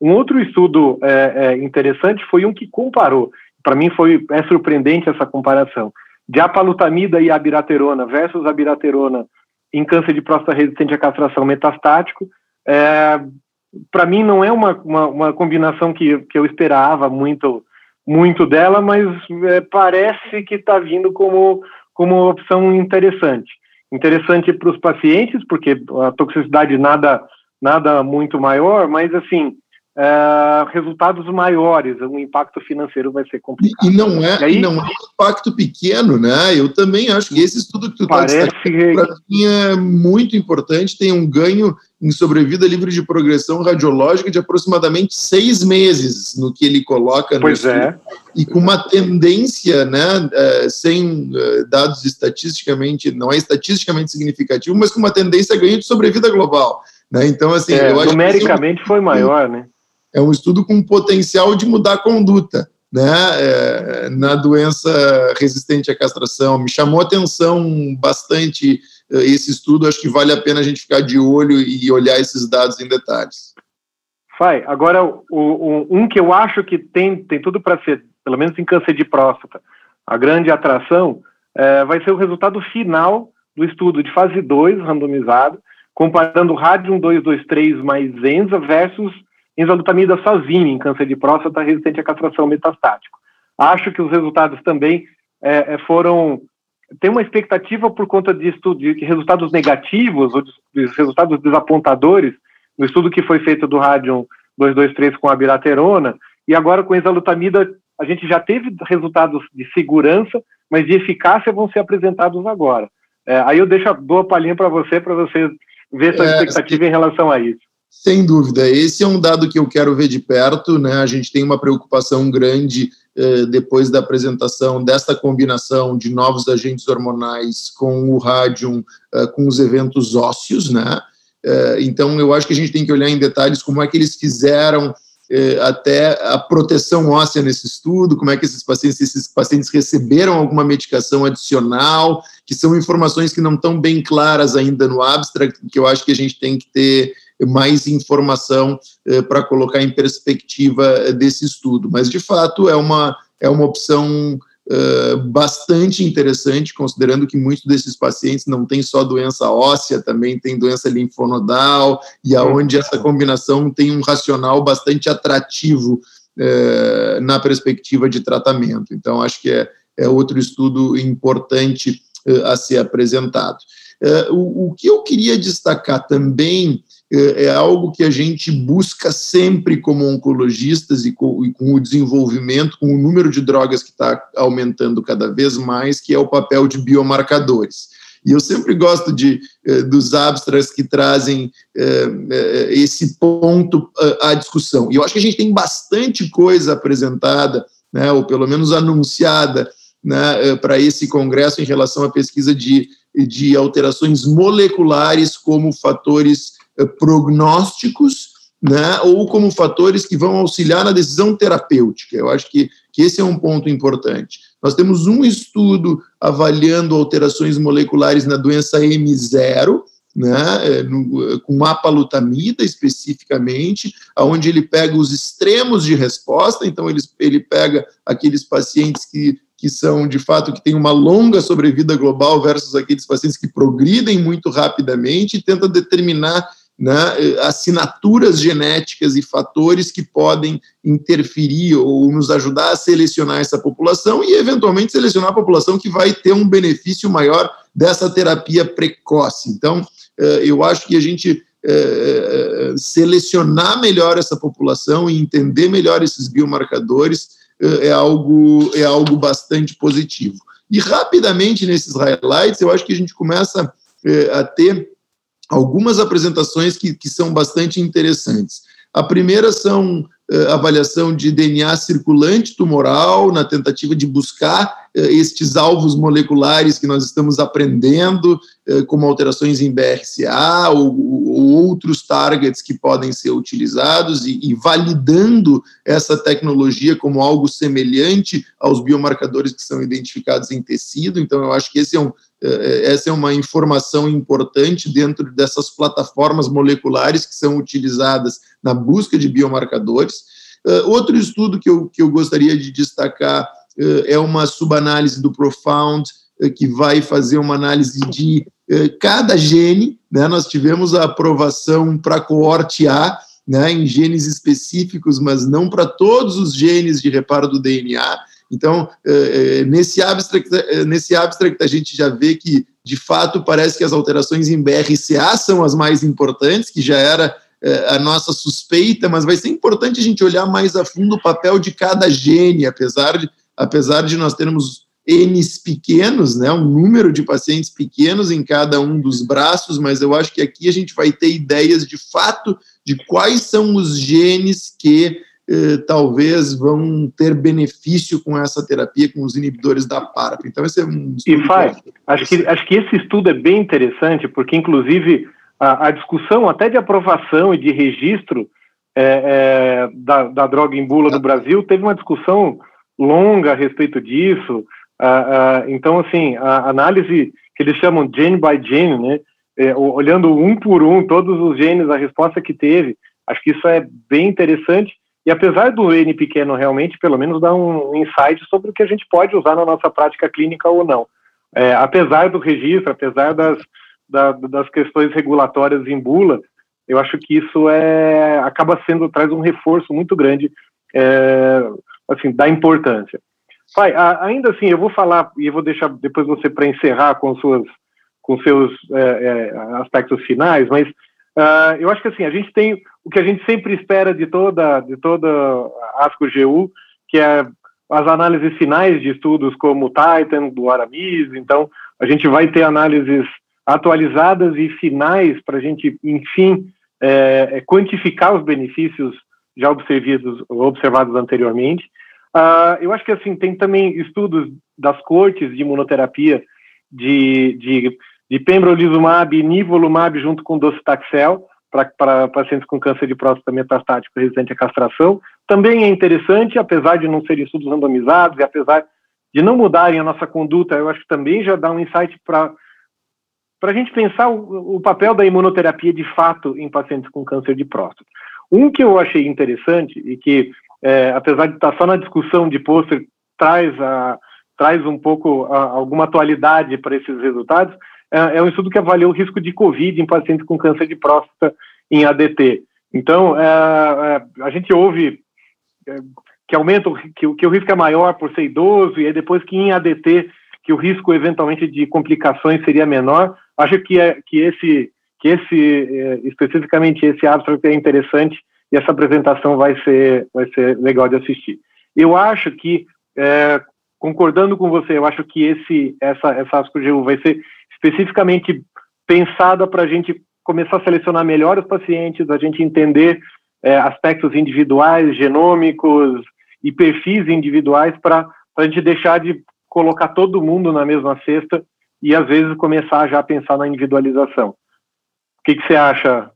Um outro estudo é, é, interessante foi um que comparou, para mim foi é surpreendente essa comparação, de apalutamida e abiraterona versus abiraterona em câncer de próstata resistente à castração metastático. É, para mim não é uma, uma, uma, combinação que, que eu esperava muito muito dela, mas é, parece que está vindo como, como opção interessante. Interessante para os pacientes, porque a toxicidade nada, nada muito maior, mas assim, é, resultados maiores, o impacto financeiro vai ser complicado. E, não é, e aí, não é um impacto pequeno, né? Eu também acho que esse estudo que tu está destacando para mim é muito importante, tem um ganho em sobrevida livre de progressão radiológica de aproximadamente seis meses no que ele coloca. Pois é. E com uma tendência, né, é, sem é, dados estatisticamente, não é estatisticamente significativo, mas com uma tendência a ganho de sobrevida global. Né? Então, assim, é, eu acho numericamente que, foi maior, né? É um estudo com potencial de mudar a conduta. né, é, na doença resistente à castração. Me chamou a atenção bastante é, esse estudo, acho que vale a pena a gente ficar de olho e olhar esses dados em detalhes. Fai, agora o, o, um que eu acho que tem, tem tudo para ser, pelo menos em câncer de próstata, a grande atração é, vai ser o resultado final do estudo de fase 2, randomizado, comparando Radium 223 mais Enza versus enzalutamida sozinha em câncer de próstata resistente à castração metastático. Acho que os resultados também é, é foram tem uma expectativa por conta de, estudo, de resultados negativos ou de, de resultados desapontadores no estudo que foi feito do Radium 223 com a biraterona e agora com a exalutamida a gente já teve resultados de segurança, mas de eficácia vão ser apresentados agora. É, aí eu deixo a boa palhinha para você, para você ver sua é, expectativa em relação a isso. Sem dúvida, esse é um dado que eu quero ver de perto, né? A gente tem uma preocupação grande eh, depois da apresentação desta combinação de novos agentes hormonais com o rádio, eh, com os eventos ósseos, né? Eh, então, eu acho que a gente tem que olhar em detalhes como é que eles fizeram eh, até a proteção óssea nesse estudo, como é que esses pacientes, esses pacientes receberam alguma medicação adicional, que são informações que não estão bem claras ainda no abstract, que eu acho que a gente tem que ter mais informação eh, para colocar em perspectiva eh, desse estudo. Mas, de fato, é uma, é uma opção Uh, bastante interessante, considerando que muitos desses pacientes não têm só doença óssea, também tem doença linfonodal, e aonde essa combinação tem um racional bastante atrativo na perspectiva de tratamento. Então, acho que é, é outro estudo importante a ser apresentado. O, o, que eu queria destacar também é, é algo que a gente busca sempre como oncologistas e com, e com o desenvolvimento, com o número de drogas que está aumentando cada vez mais, que é o papel de biomarcadores. E eu sempre gosto de, eh, dos abstracts que trazem eh, eh, esse ponto à discussão. E eu acho que a gente tem bastante coisa apresentada, né, ou pelo menos anunciada, né, para esse congresso em relação à pesquisa de, de alterações moleculares como fatores prognósticos, né, ou como fatores que vão auxiliar na decisão terapêutica. Eu acho que, que esse é um ponto importante. Nós temos um estudo avaliando alterações moleculares na doença M0, né, eh, no, com apalutamida especificamente, onde ele pega os extremos de resposta, então ele, ele pega aqueles pacientes que, que são, de fato, que têm uma longa sobrevida global versus aqueles pacientes que progridem muito rapidamente e tenta determinar né, assinaturas genéticas e fatores que podem interferir ou nos ajudar a selecionar essa população e, eventualmente, selecionar a população que vai ter um benefício maior dessa terapia precoce. Então, eh, eu acho que a gente eh, selecionar melhor essa população e entender melhor esses biomarcadores eh, é algo, é algo bastante positivo. E rapidamente nesses highlights, eu acho que a gente começa a ter algumas apresentações que, que são bastante interessantes. A primeira são avaliação de DNA circulante tumoral, na tentativa de buscar uh, estes alvos moleculares que nós estamos aprendendo, uh, como alterações em BRCA ou, ou, outros targets que podem ser utilizados, e, e, validando essa tecnologia como algo semelhante aos biomarcadores que são identificados em tecido. Então, eu acho que esse é um eh, essa é uma informação importante dentro dessas plataformas moleculares que são utilizadas na busca de biomarcadores. Eh, outro estudo que eu, que eu gostaria de destacar eh, é uma subanálise do Profound, que vai fazer uma análise de cada gene. Né? Nós tivemos a aprovação para coorte A, né, em genes específicos, mas não para todos os genes de reparo do DNA. Então, é, nesse, abstract, é, nesse abstract, a gente já vê que, de fato, parece que as alterações em BRCA são as mais importantes, que já era a nossa suspeita, mas vai ser importante a gente olhar mais a fundo o papel de cada gene, apesar de, apesar de nós termos N's pequenos, né, um número de pacientes pequenos em cada um dos braços, mas eu acho que aqui a gente vai ter ideias de fato de quais são os genes que eh, talvez vão ter benefício com essa terapia, com os inibidores da PARP. Então, esse é um E faz, acho que, acho que esse estudo é bem interessante, porque, inclusive, a, a discussão até de aprovação e de registro é, é, da, da, droga em bula no Brasil teve uma discussão longa a respeito disso. Então, assim, a análise que eles chamam gene by gene, né? É, olhando um por um todos os genes, a resposta que teve, acho que isso é bem interessante. E apesar do N pequeno realmente, pelo menos dá um insight sobre o que a gente pode usar na nossa prática clínica ou não. É, apesar do registro, apesar das, da, das questões regulatórias em bula, eu acho que isso é acaba sendo traz um reforço muito grande é, assim da importância. Pai, a, ainda assim, eu vou falar e vou deixar depois você para encerrar com suas com seus é, é, aspectos finais, mas uh, eu acho que assim a gente tem o que a gente sempre espera de toda de toda a ASCO-GU, que é as análises finais de estudos como Titan, do Aramis, então a gente vai ter análises atualizadas e finais para a gente, enfim, é, é, quantificar os benefícios já observados, observados anteriormente. Uh, eu acho que assim tem também estudos das cortes de imunoterapia de, de, de pembrolizumab e nivolumab junto com docetaxel para pacientes com câncer de próstata metastático resistente à castração. Também é interessante, apesar de não serem estudos randomizados e apesar de não mudarem a nossa conduta, eu acho que também já dá um insight para para a gente pensar o, o, papel da imunoterapia de fato em pacientes com câncer de próstata. Um que eu achei interessante e que, é, apesar de estar só na discussão de pôster, traz, a, traz um pouco a, alguma atualidade para esses resultados, é, é, um estudo que avaliou o risco de Covid em pacientes com câncer de próstata em ADT. Então, é, é, a gente ouve é, que aumenta, que, que o risco é maior por ser idoso, e aí depois que em ADT que o risco eventualmente de complicações seria menor. Acho que, é, que esse, que esse é, especificamente esse abstract é interessante e essa apresentação vai ser, vai ser legal de assistir. Eu acho que, é, concordando com você, eu acho que esse, essa, essa ASCO-GU vai ser especificamente pensada para a gente começar a selecionar melhor os pacientes, a gente entender é, aspectos individuais, genômicos e perfis individuais para a gente deixar de colocar todo mundo na mesma cesta e às vezes começar já a pensar na individualização. O que, que você acha?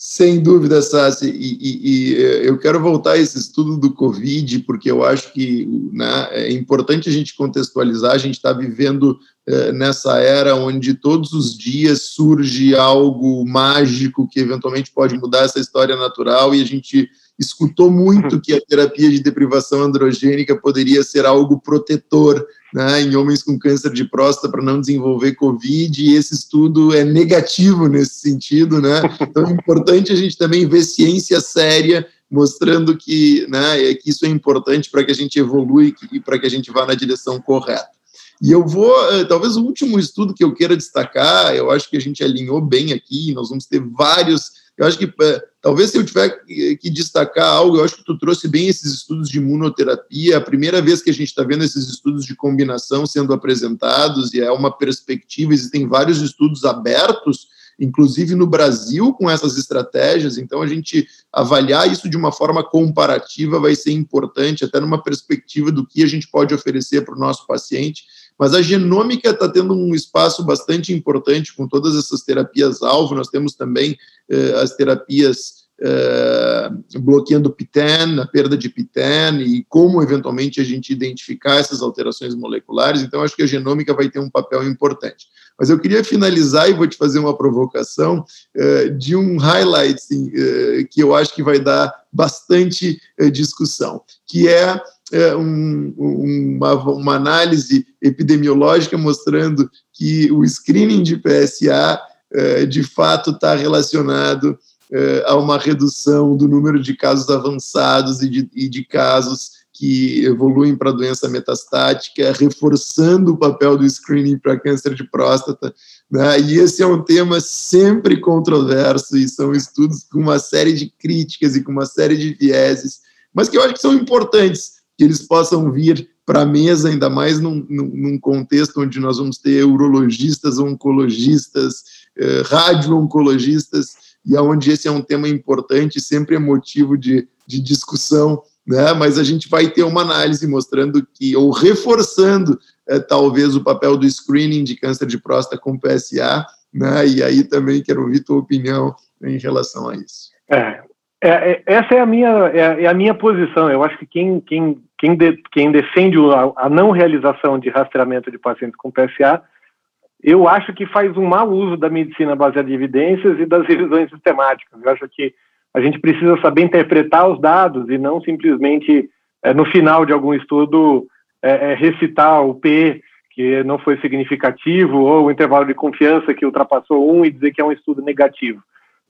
Sem dúvida, Sassi, e, e, e, eu quero voltar a esse estudo do Covid, porque eu acho que né, é importante a gente contextualizar, a gente está vivendo é, nessa era onde todos os dias surge algo mágico que eventualmente pode mudar essa história natural, e a gente escutou muito que a terapia de deprivação androgênica poderia ser algo protetor né, em homens com câncer de próstata para não desenvolver Covid, e esse estudo é negativo nesse sentido, né? Então é importante a gente também ver ciência séria mostrando que, né, é que isso é importante para que a gente evolui e para que a gente vá na direção correta. E eu vou, eh, talvez o último estudo que eu queira destacar, eu acho que a gente alinhou bem aqui, nós vamos ter vários eu acho que é, talvez se eu tiver que destacar algo, eu acho que tu trouxe bem esses estudos de imunoterapia. A primeira vez que a gente está vendo esses estudos de combinação sendo apresentados e é uma perspectiva. Existem vários estudos abertos, inclusive no Brasil, com essas estratégias. Então, a gente avaliar isso de uma forma comparativa vai ser importante, até numa perspectiva do que a gente pode oferecer para o nosso paciente mas a genômica está tendo um espaço bastante importante com todas essas terapias-alvo. Nós temos também eh, as terapias eh, bloqueando PTEN, a perda de PTEN, e como eventualmente a gente identificar essas alterações moleculares. Então, acho que a genômica vai ter um papel importante. Mas eu queria finalizar e vou te fazer uma provocação eh, de um highlight sim, eh, que eu acho que vai dar bastante eh, discussão, que é é, um, uma, uma, análise epidemiológica mostrando que o screening de PSA é, de fato está relacionado é, a uma redução do número de casos avançados e de, e de casos que evoluem para doença metastática, reforçando o papel do screening para câncer de próstata. Né? E esse é um tema sempre controverso e são estudos com uma série de críticas e com uma série de vieses, mas que eu acho que são importantes que eles possam vir para a mesa, ainda mais num, num, contexto onde nós vamos ter urologistas, oncologistas, eh, radio-oncologistas, e aonde esse é um tema importante, sempre é motivo de, de discussão, né? mas a gente vai ter uma análise mostrando que, ou reforçando eh, talvez o papel do screening de câncer de próstata com PSA, né? e aí também quero ouvir tua opinião em relação a isso. É, É, é, essa é a minha é, é, a minha posição. Eu acho que quem quem quem, de, quem defende a, a, não realização de rastreamento de pacientes com PSA, eu acho que faz um mau uso da medicina baseada em evidências e das revisões sistemáticas. Eu acho que a gente precisa saber interpretar os dados e não simplesmente é, no final de algum estudo é, recitar o P que não foi significativo ou o intervalo de confiança que ultrapassou um e dizer que é um estudo negativo.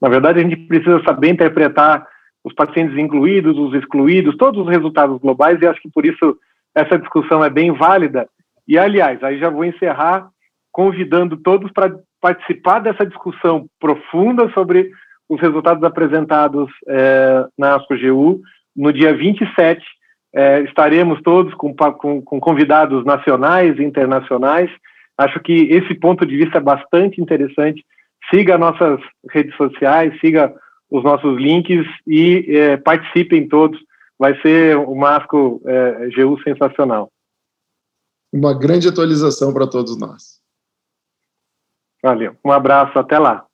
Na verdade, a gente precisa saber interpretar os pacientes incluídos, os excluídos, todos os resultados globais, e acho que por isso essa discussão é bem válida. E, aliás, aí já vou encerrar convidando todos para participar dessa discussão profunda sobre os resultados apresentados é, na ASCO-GU no dia 27. É, estaremos todos com, com, com convidados nacionais e internacionais. Acho que esse ponto de vista é bastante interessante siga nossas redes sociais, siga os nossos links e é, participem todos. Vai ser o Masco é, GU sensacional. Uma grande atualização para todos nós. Valeu. Um abraço, até lá.